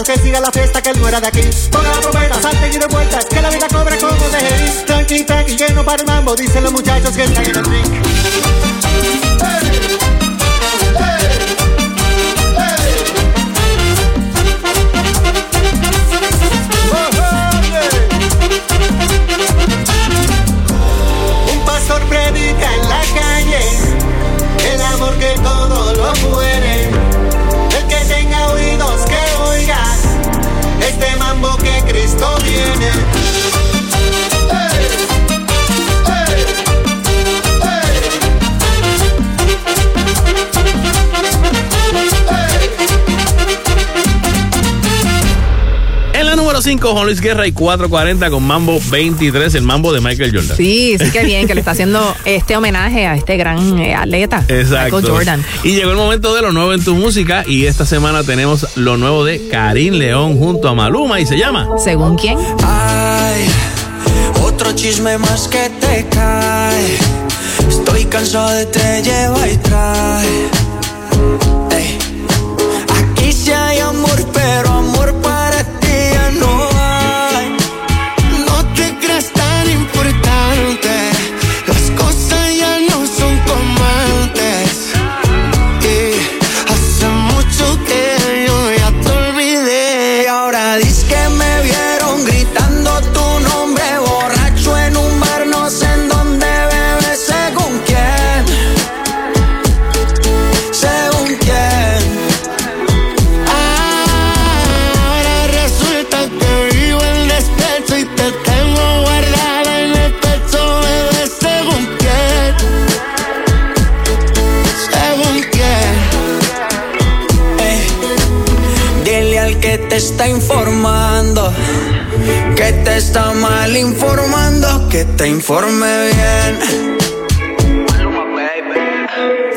muchachos que siga la fiesta, que él no era de aquí. Ponga la trompeta, salte y de vuelta, que la vida cobra como de Tranqui, tranqui, lleno para el mambo, dicen los muchachos que están en el ring. 305 Juan Luis Guerra y 440 con Mambo 23, el Mambo de Michael Jordan. Sí, sí que bien, que le está haciendo este homenaje a este gran eh, atleta, Exacto. Michael Jordan. Y llegó el momento de lo nuevo en tu música y esta semana tenemos lo nuevo de Karim León junto a Maluma y se llama ¿Según quién? Ay, otro chisme más que te cae. Estoy cansado de te lleva y trae. Que te está informando que te está mal informando, que te informe bien.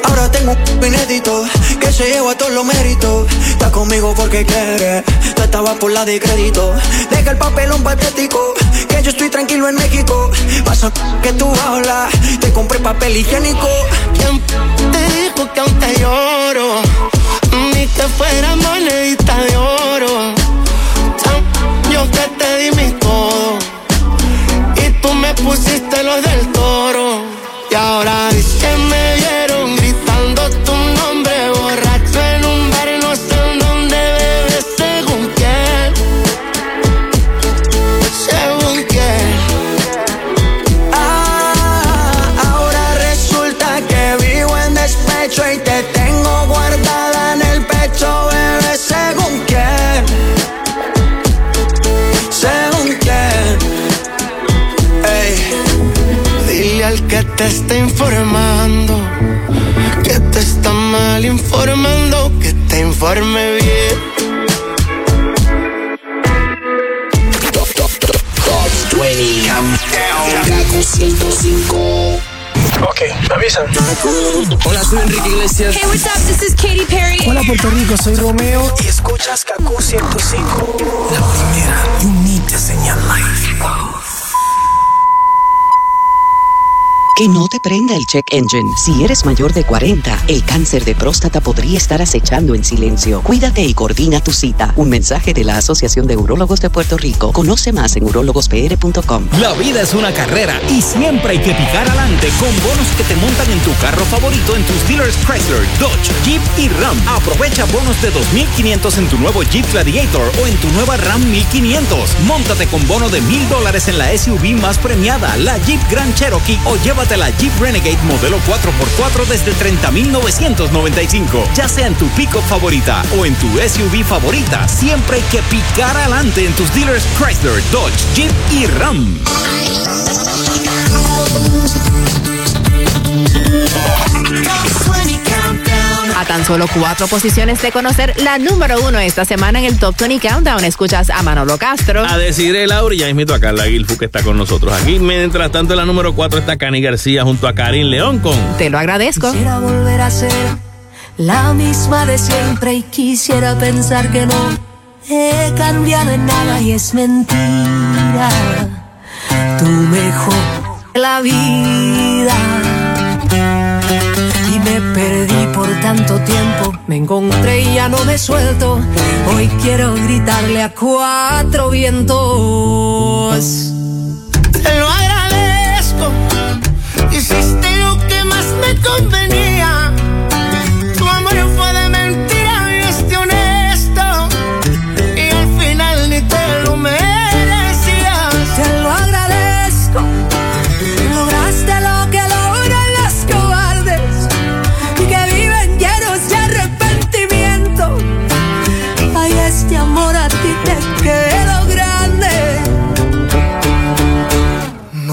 Ahora tengo un inédito que se lleva todos los méritos. Está conmigo porque quiere, tú estabas por la de crédito. Deja el papelón patético, que yo estoy tranquilo en México. Pasa que tú hablas, te compré papel higiénico. ¿Quién te dijo que aún lloro? Que fuera monedita de oro. Yo que te di mi todo. Y tú me pusiste los del toro. Y ahora dices que me te está informando que te está mal informando, que te informe bien. Top 20 Countdown Kaku 105 Ok, me avisan. Hola, soy Enrique Iglesias. Hey, what's up? This is Katy Perry. Hola, Puerto Rico, soy Romeo y escuchas Kaku 105. La primera, you need to señal life. Que no te prenda el check engine. Si eres mayor de 40, el cáncer de próstata podría estar acechando en silencio. Cuídate y coordina tu cita. Un mensaje de la Asociación de Urólogos de Puerto Rico. Conoce más en urologospr.com. La vida es una carrera y siempre hay que picar adelante con bonos que te montan en tu carro favorito en tus dealers Chrysler, Dodge, Jeep y Ram. Aprovecha bonos de 2.500 en tu nuevo Jeep Gladiator o en tu nueva Ram 1500. Móntate con bono de $1,000 dólares en la SUV más premiada, la Jeep Grand Cherokee o la Jeep Renegade modelo 4x4 desde 30,995. Ya sea en tu pick-up favorita o en tu SUV favorita, siempre hay que picar adelante en tus dealers Chrysler, Dodge, Jeep y Ram. A tan solo cuatro posiciones de conocer la número uno esta semana en el Top 20 Countdown. Escuchas a Manolo Castro. A decir el Lauri, ya invito a Carla Guilfu que está con nosotros aquí. Mientras tanto, en la número 4 está Cani García junto a Karim León con Te lo agradezco. Quisiera volver a ser la misma de siempre y quisiera pensar que no he cambiado en nada y es mentira. Tú mejor la vida y me perdí por tanto tiempo. Me encontré y ya no me suelto. Hoy quiero gritarle a cuatro vientos. Te lo agradezco. Hiciste lo que más me convenía.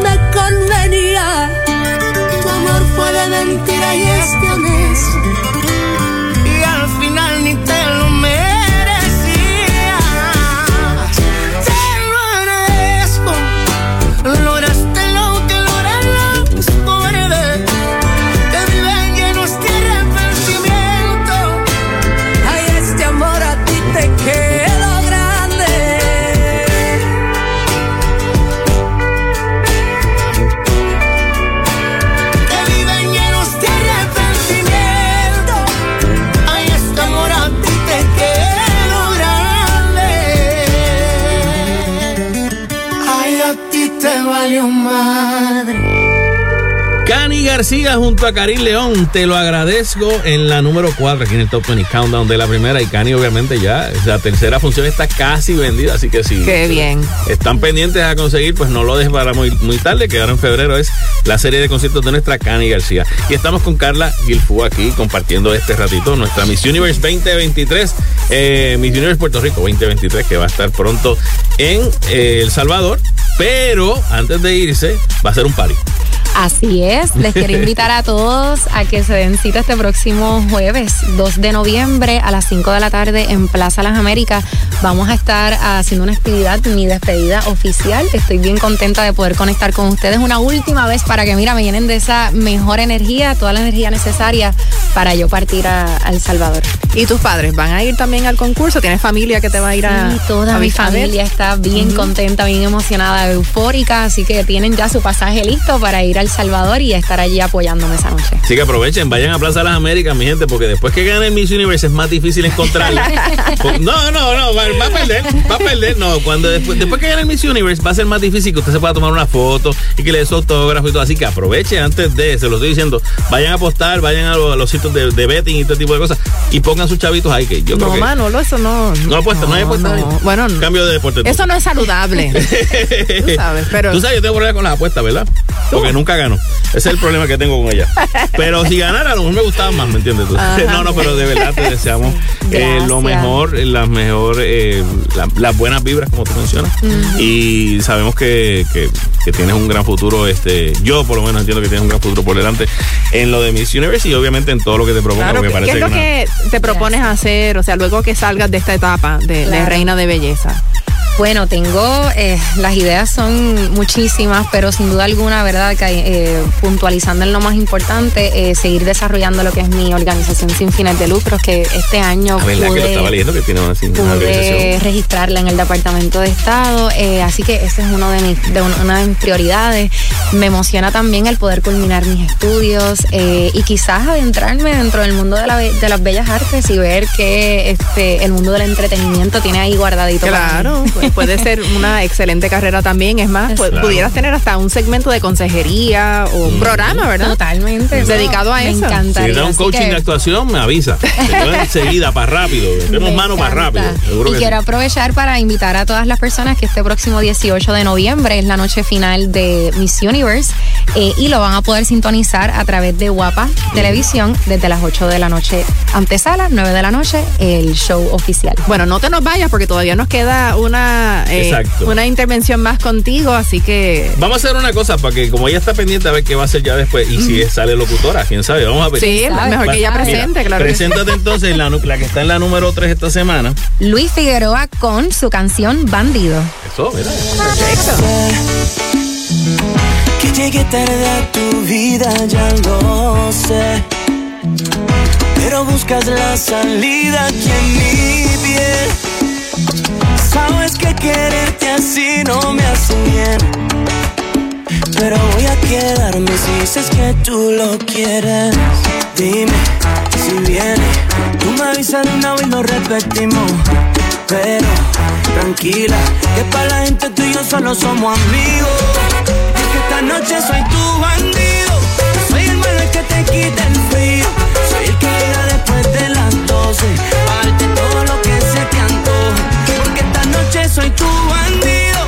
me convenía. Tu amor fue de mentira y este honesto. García junto a Karim León, te lo agradezco en la número 4 aquí en el Top 20 Countdown de la primera y Cani obviamente ya, la tercera función está casi vendida, así que si Qué bien. están pendientes a conseguir, pues no lo dejes para muy, muy tarde, que ahora en febrero es la serie de conciertos de nuestra Cani García. Y estamos con Carla Gilfú aquí compartiendo este ratito nuestra Miss Universe 2023, eh, Miss Universe Puerto Rico 2023, que va a estar pronto en eh, El Salvador, pero antes de irse va a ser un party. Así es, les quiero invitar a todos a que se den cita este próximo jueves, 2 de noviembre a las 5 de la tarde en Plaza Las Américas. Vamos a estar haciendo una actividad, mi despedida oficial. Estoy bien contenta de poder conectar con ustedes una última vez para que, mira, me llenen de esa mejor energía, toda la energía necesaria para yo partir a, El Salvador. ¿Y tus padres van a ir también al concurso? ¿Tienes familia que te va a ir a.? Sí, toda mi familia está bien contenta, bien emocionada, eufórica, así que tienen ya su pasaje listo para ir a El Salvador y estar allí apoyándome esa noche. Así que aprovechen, vayan a Plaza de las Américas, mi gente, porque después que gane el Miss Universe es más difícil encontrarla. no, no, no, va, a perder, va a perder. No, cuando después, después que gane el Miss Universe va a ser más difícil que usted se pueda tomar una foto y que le dé su autógrafo y todo. Así que aproveche antes de, se lo estoy diciendo, vayan a apostar, vayan a los, sitios de, de, betting y este tipo de cosas y pongan sus chavitos ahí. Que yo no, creo que mano, eso no. No apuesta, no, hay apuesta. Bueno, Cambio de deporte. Eso no es saludable. Tú sabes, pero. Tú sabes, yo tengo problemas con las apuestas, ¿verdad? Porque nunca gano. Ese es el problema que tengo con ella. Pero si ganara, a lo mejor me gustaba más, ¿me entiendes? no, no, pero de verdad te deseamos eh, lo mejor, las mejor, eh, las buenas vibras, como tú mencionas. Y sabemos que, que, tienes un gran futuro. este Yo, por lo menos, entiendo que tienes un gran futuro por delante en lo de Miss Universe y obviamente en todo lo que te propongas. Claro, ¿Qué es lo que te propones hacer? O sea, luego que salgas de esta etapa de, de reina de belleza. Bueno, tengo, eh, las ideas son muchísimas, pero sin duda alguna, ¿verdad? Que, eh, puntualizando en lo más importante, eh, seguir desarrollando lo que es mi organización sin fines de lucros, que este año pude, que lo estaba leyendo, que tiene una, pude registrarla en el Departamento de Estado, así que ese es uno de mis, de una de mis prioridades. Me emociona también el poder culminar mis estudios y quizás adentrarme dentro del mundo de, la, de, las bellas artes y ver que este, el mundo del entretenimiento tiene ahí guardadito. Claro. Pues, puede ser una excelente carrera también. Es más, pudieras tener hasta un segmento de consejería o un programa, ¿verdad? Totalmente. Dedicado a eso. Me encantaría. Si da un coaching de actuación, me avisa. enseguida, para rápido. Tenemos mano para rápido. y quiero aprovechar para invitar a todas las personas que este próximo 18 de noviembre es la noche final de Miss Universe eh, y lo van a poder sintonizar a través de Guapa Televisión desde las 8 de la noche antesala, 9 de la noche, el show oficial. Bueno, no te nos vayas porque todavía nos queda una eh, una, intervención más contigo, así que... Vamos a hacer una cosa, para que como ella está pendiente a ver qué va a hacer ya después, y si sale locutora, quién sabe, vamos a ver. Sí, mejor que ella presente, claro. Preséntate entonces, la, la que está en la número 3 esta semana. Luis Figueroa con su canción Bandido. Eso, mira. Que llegue tarde a tu vida, ya lo sé. Pero buscas la salida aquí en mi piel Sabes que quererte así no me hace bien. Pero voy a quedarme si dices que tú lo quieres. Dime si viene. Tú me avisas de una vez y lo repetimos. Pero tranquila, que para la gente tú y yo solo somos amigos. Y que esta noche soy tu bandido. Soy el malo que te quita el frío. Soy el que llega después de las 12. noche soy tu bandido.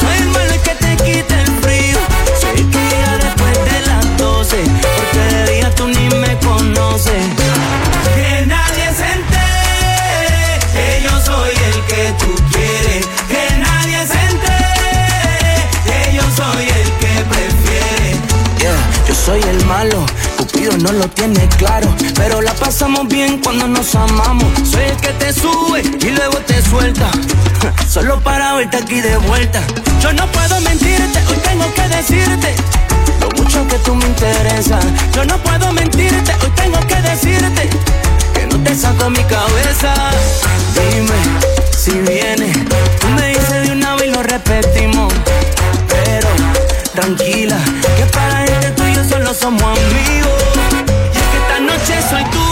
Soy el malo que te quita el frío. Soy el que llega después de las 12. Porque de día tú ni me conoces. Que nadie se entere que yo soy el que tú quieres. Que nadie se entere que yo soy el que prefiere. Yeah, yo soy el malo no lo tienes claro, pero la pasamos bien cuando nos amamos. Soy el que te sube y luego te suelta, solo para verte aquí de vuelta. Yo no puedo mentirte, hoy tengo que decirte lo mucho que tú me interesas. Yo no puedo mentirte, hoy tengo que decirte que no te saco mi cabeza. Dime si viene, tú me dices de una vez y lo repetimos. Pero tranquila, que para este tuyo solo somos amigos. Soy tu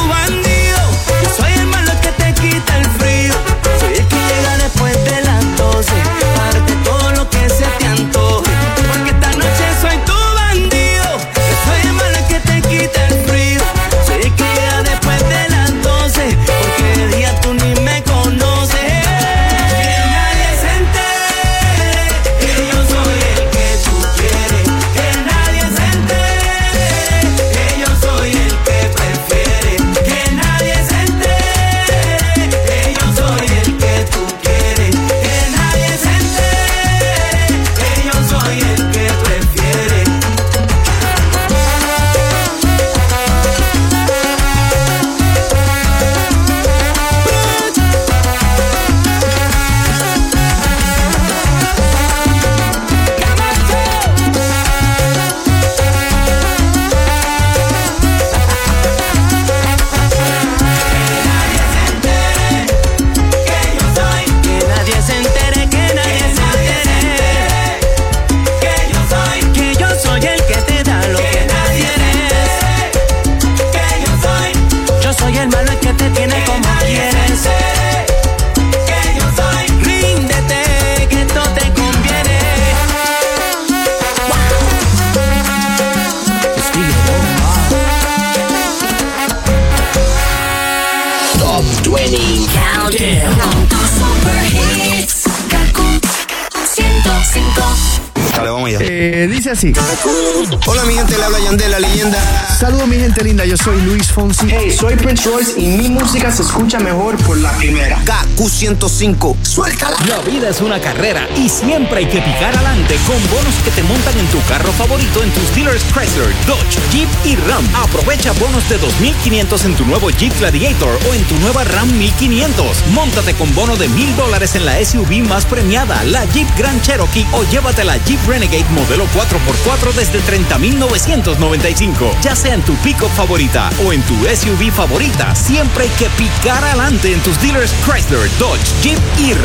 Hola mi gente, le habla Yandel, la leyenda. Saludos mi gente linda, yo soy Luis Fonsi. Hey, soy Prince Royce y mi música se escucha mejor por la primera. KQ105, suéltala. La vida es una carrera y siempre hay que picar adelante con bonos que te montan en tu carro favorito en tus dealers Chrysler, Dodge, Jeep y Ram. Aprovecha bonos de 2.500 en tu nuevo Jeep Gladiator o en tu nueva Ram 1500. Móntate con bono de $1,000 dólares en la SUV más premiada, la Jeep Grand Cherokee o llévate la Jeep Renegade modelo 4x4 desde 30,995. Ya sea en tu pick favorita o en tu SUV favorita, siempre hay que picar adelante en tus dealers Chrysler, Dodge, Jeep y Ram.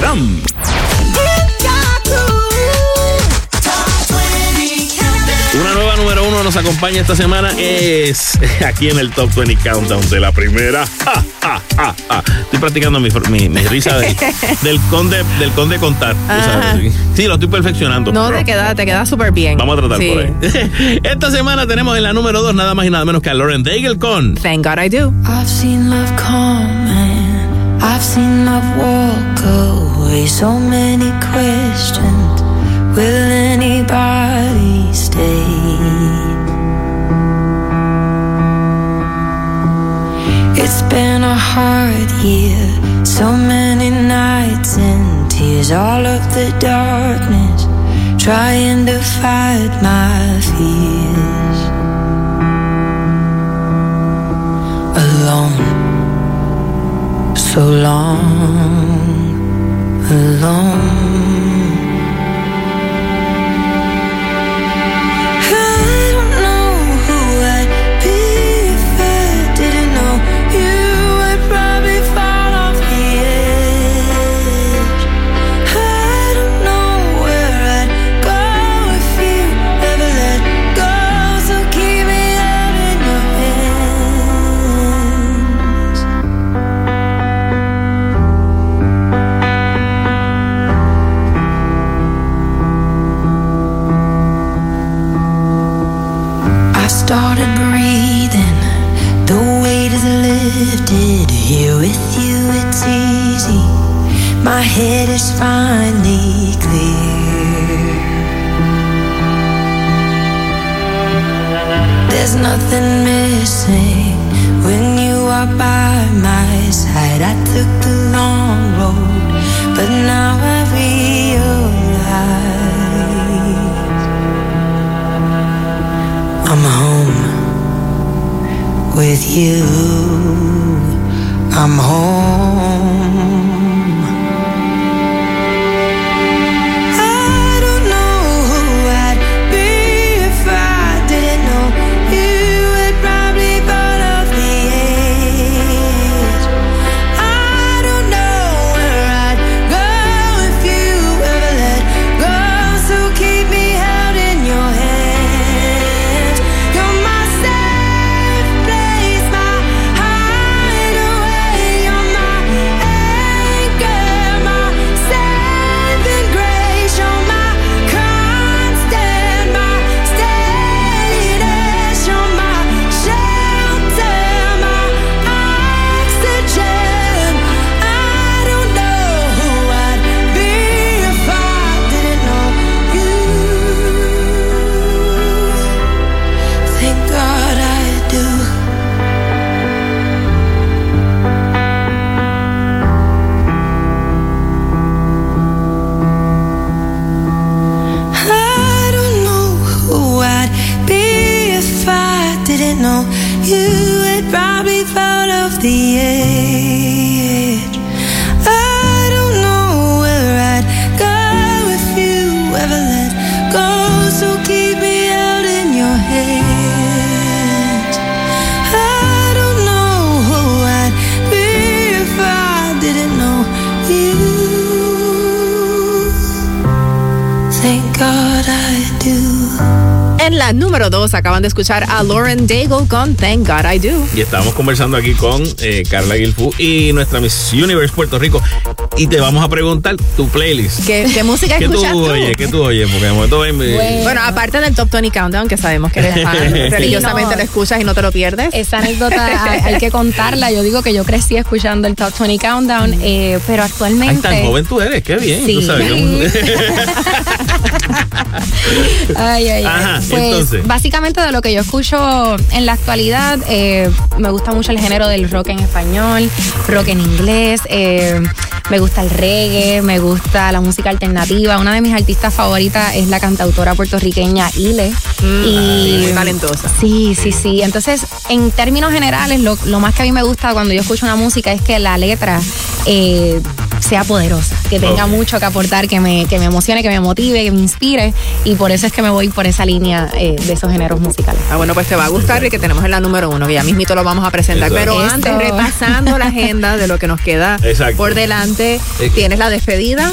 Una nueva número uno nos acompaña esta semana es aquí en el Top 20 Countdown de la primera. Estoy practicando mi, risa del conde del conde contar. Sí, lo estoy perfeccionando. No, te queda, te queda súper bien. Vamos a tratar por ahí. Esta semana tenemos en la número dos nada más y nada menos que a Lauren Daigle con Thank God I Do. I've seen love come and I've seen love walk away. So many questions. Will anybody stay? It's been a hard year, so many nights and tears, all of the darkness, trying to fight my fears. Alone, so long, alone. Is lifted. Here with you, it's easy. My head is finally clear. There's nothing missing when you are by my side. I took the long road, but now I realize. I'm home you, I'm home. Número 2 acaban de escuchar a Lauren Daigle con Thank God I Do. Y estamos conversando aquí con eh, Carla Guilfu y nuestra Miss Universe Puerto Rico. Y te vamos a preguntar tu playlist. ¿Qué, música escuchas tú, Oye, ¿Qué tú oyes? Porque bueno. aparte del Top 20 Countdown, que sabemos que eres fan, religiosamente lo escuchas y no te lo pierdes. Esa anécdota hay, que contarla. Yo digo que yo crecí escuchando el Top 20 Countdown, eh, pero actualmente... Ay, tan joven tú eres, qué bien. Sí. Tú sabes, ay, ay, ay. pues, básicamente de lo que yo escucho en la actualidad, eh, me gusta mucho el género del rock en español, rock en inglés, eh, me gusta el reggae, me gusta la música alternativa. Una de mis artistas favoritas es la cantautora puertorriqueña Ile. Mm, y muy talentosa. Sí, sí, sí. Entonces, en términos generales, lo, lo, más que a mí me gusta cuando yo escucho una música es que la letra eh, sea poderosa, que tenga mucho que aportar, que me, que me emocione, que me motive, que me inspire. Y por eso es que me voy por esa línea eh, de esos géneros musicales. Ah, bueno, pues te va a gustar y que tenemos en la número uno, que ya mismito lo vamos a presentar. Pero antes, repasando la agenda de lo que nos queda por delante, tienes la despedida.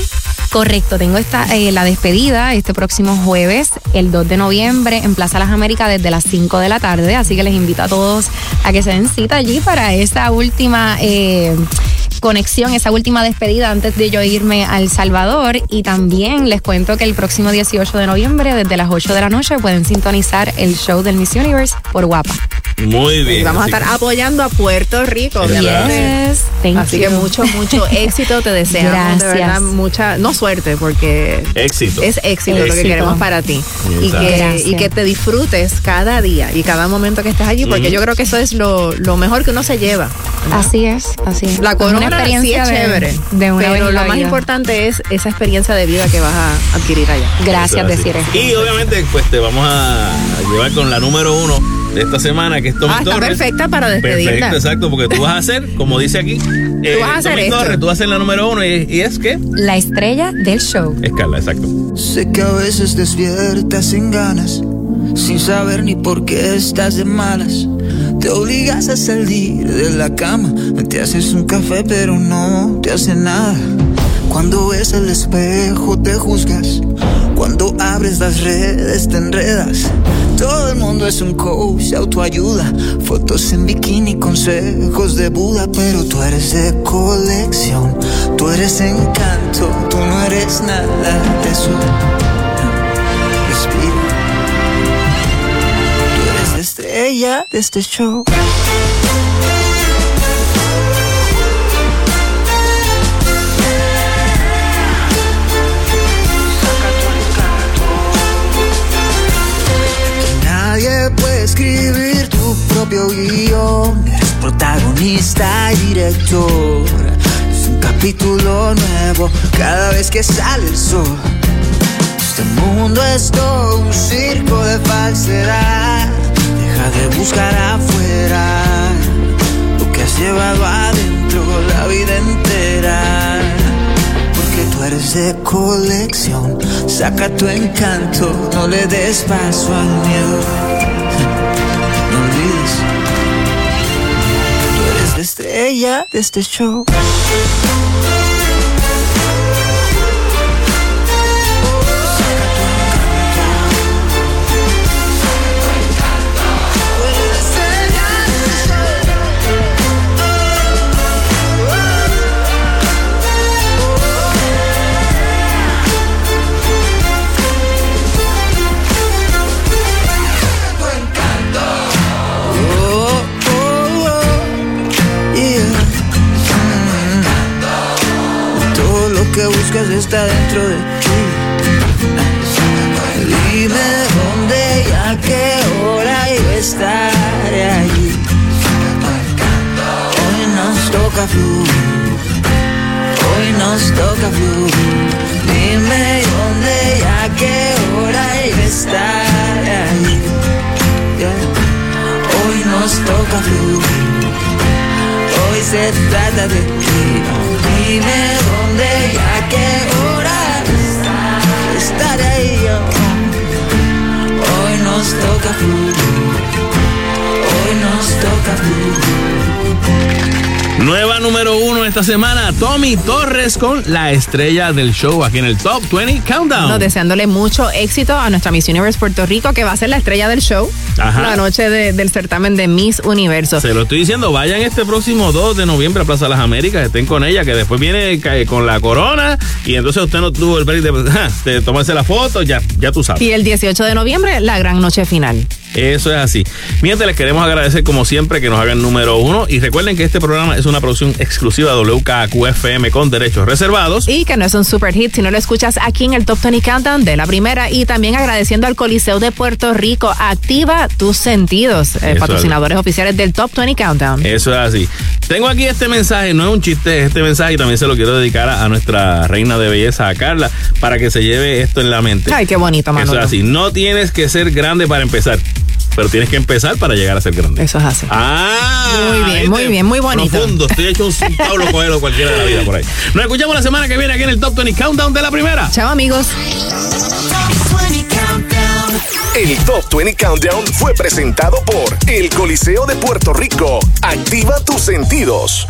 Correcto, tengo esta, eh, la despedida este próximo jueves, el 2 de noviembre, en Plaza Las Américas desde las 5 de la tarde. Así que les invito a todos a que se den cita allí para esa última eh, conexión, esa última despedida antes de yo irme a El Salvador. Y también les cuento que el próximo 18 de noviembre, desde las 8 de la noche, pueden sintonizar el show del Miss Universe por Guapa. Muy bien. Y vamos a estar apoyando a Puerto Rico, obviamente. Así que mucho, mucho éxito te deseamos. De verdad, mucha, no suerte, porque éxito. es éxito, lo que queremos para ti. Y que, y que, te disfrutes cada día y cada momento que estés allí, porque yo creo que eso es lo, lo mejor que uno se lleva. Así es, así es. La corona experiencia sí es chévere, pero lo más importante es esa experiencia de vida que vas a adquirir allá. Gracias, decir Y obviamente, pues te vamos a llevar con la número uno de esta semana, que es Tommy ah, está perfecta para despedirla. Perfecto, exacto, porque tú vas a hacer, como dice aquí, tú vas a hacer Tommy Torres, tú vas a ser la número uno y, es que... La estrella del show. Es Carla, exacto. Sé que a veces despiertas sin ganas, sin saber ni por qué estás de malas. Te obligas a salir de la cama, te haces un café pero no te hace nada. Cuando ves el espejo te juzgas, cuando abres las redes te enredas. Todo el mundo es un coach, autoayuda, fotos en bikini, consejos de Buda, pero tú eres de colección, tú eres encanto, tú no eres nada de eso. Respira, tú eres la estrella de este show. escribir tu propio guion. Eres protagonista y director. Es un capítulo nuevo cada vez que sale el sol. Este mundo es todo un circo de falsedad. Deja de buscar afuera lo que has llevado adentro la vida entera. Porque tú eres de colección. Saca tu encanto, no le des paso al miedo. Eres la estrella de este show. Buscas está dentro de ti. Dime dónde y a qué hora yo estaré allí. Hoy nos toca fluir, hoy nos toca fluir. Dime dónde y a qué hora yo estaré allí. Hoy nos toca fluir, hoy se trata de ti. Dime dónde y a qué hora estaré yo. Hoy nos toca fluir. Hoy nos toca fluir. Nueva número uno esta semana, Tommy Torres con la estrella del show aquí en el Top 20 Countdown. deseándole mucho éxito a nuestra Miss Universe Puerto Rico, que va a ser la estrella del show la noche del certamen de Miss Universo. Se lo estoy diciendo, vayan este próximo 2 de noviembre a Plaza de las Américas, estén con ella, que después viene con la corona y entonces usted no tuvo el break de, tomarse la foto, ya, ya tú sabes. Y el 18 de noviembre, la gran noche final. Eso es así. Mientras les queremos agradecer como siempre que nos hagan número uno y recuerden que este programa es una producción exclusiva de WKQFM con derechos reservados. Y que no es un super hit si no lo escuchas aquí en el Top 20 Countdown de la primera y también agradeciendo al Coliseo de Puerto Rico. Activa tus sentidos, eh, patrocinadores oficiales del Top 20 Countdown. Eso es así. Tengo aquí este mensaje, no es un chiste, este mensaje y también se lo quiero dedicar a, nuestra reina de belleza, a Carla, para que se lleve esto en la mente. Ay, qué bonito, Manolo. Eso es así. No tienes que ser grande para empezar pero tienes que empezar para llegar a ser grande. Eso es así. Ah, muy bien, muy bien, muy bonito. Profundo, estoy hecho un Pablo Coelho cualquiera de la vida por ahí. Nos escuchamos la semana que viene aquí en el Top 20 Countdown de la primera. Chao, amigos. El Top 20 Countdown fue presentado por El Coliseo de Puerto Rico. Activa tus sentidos.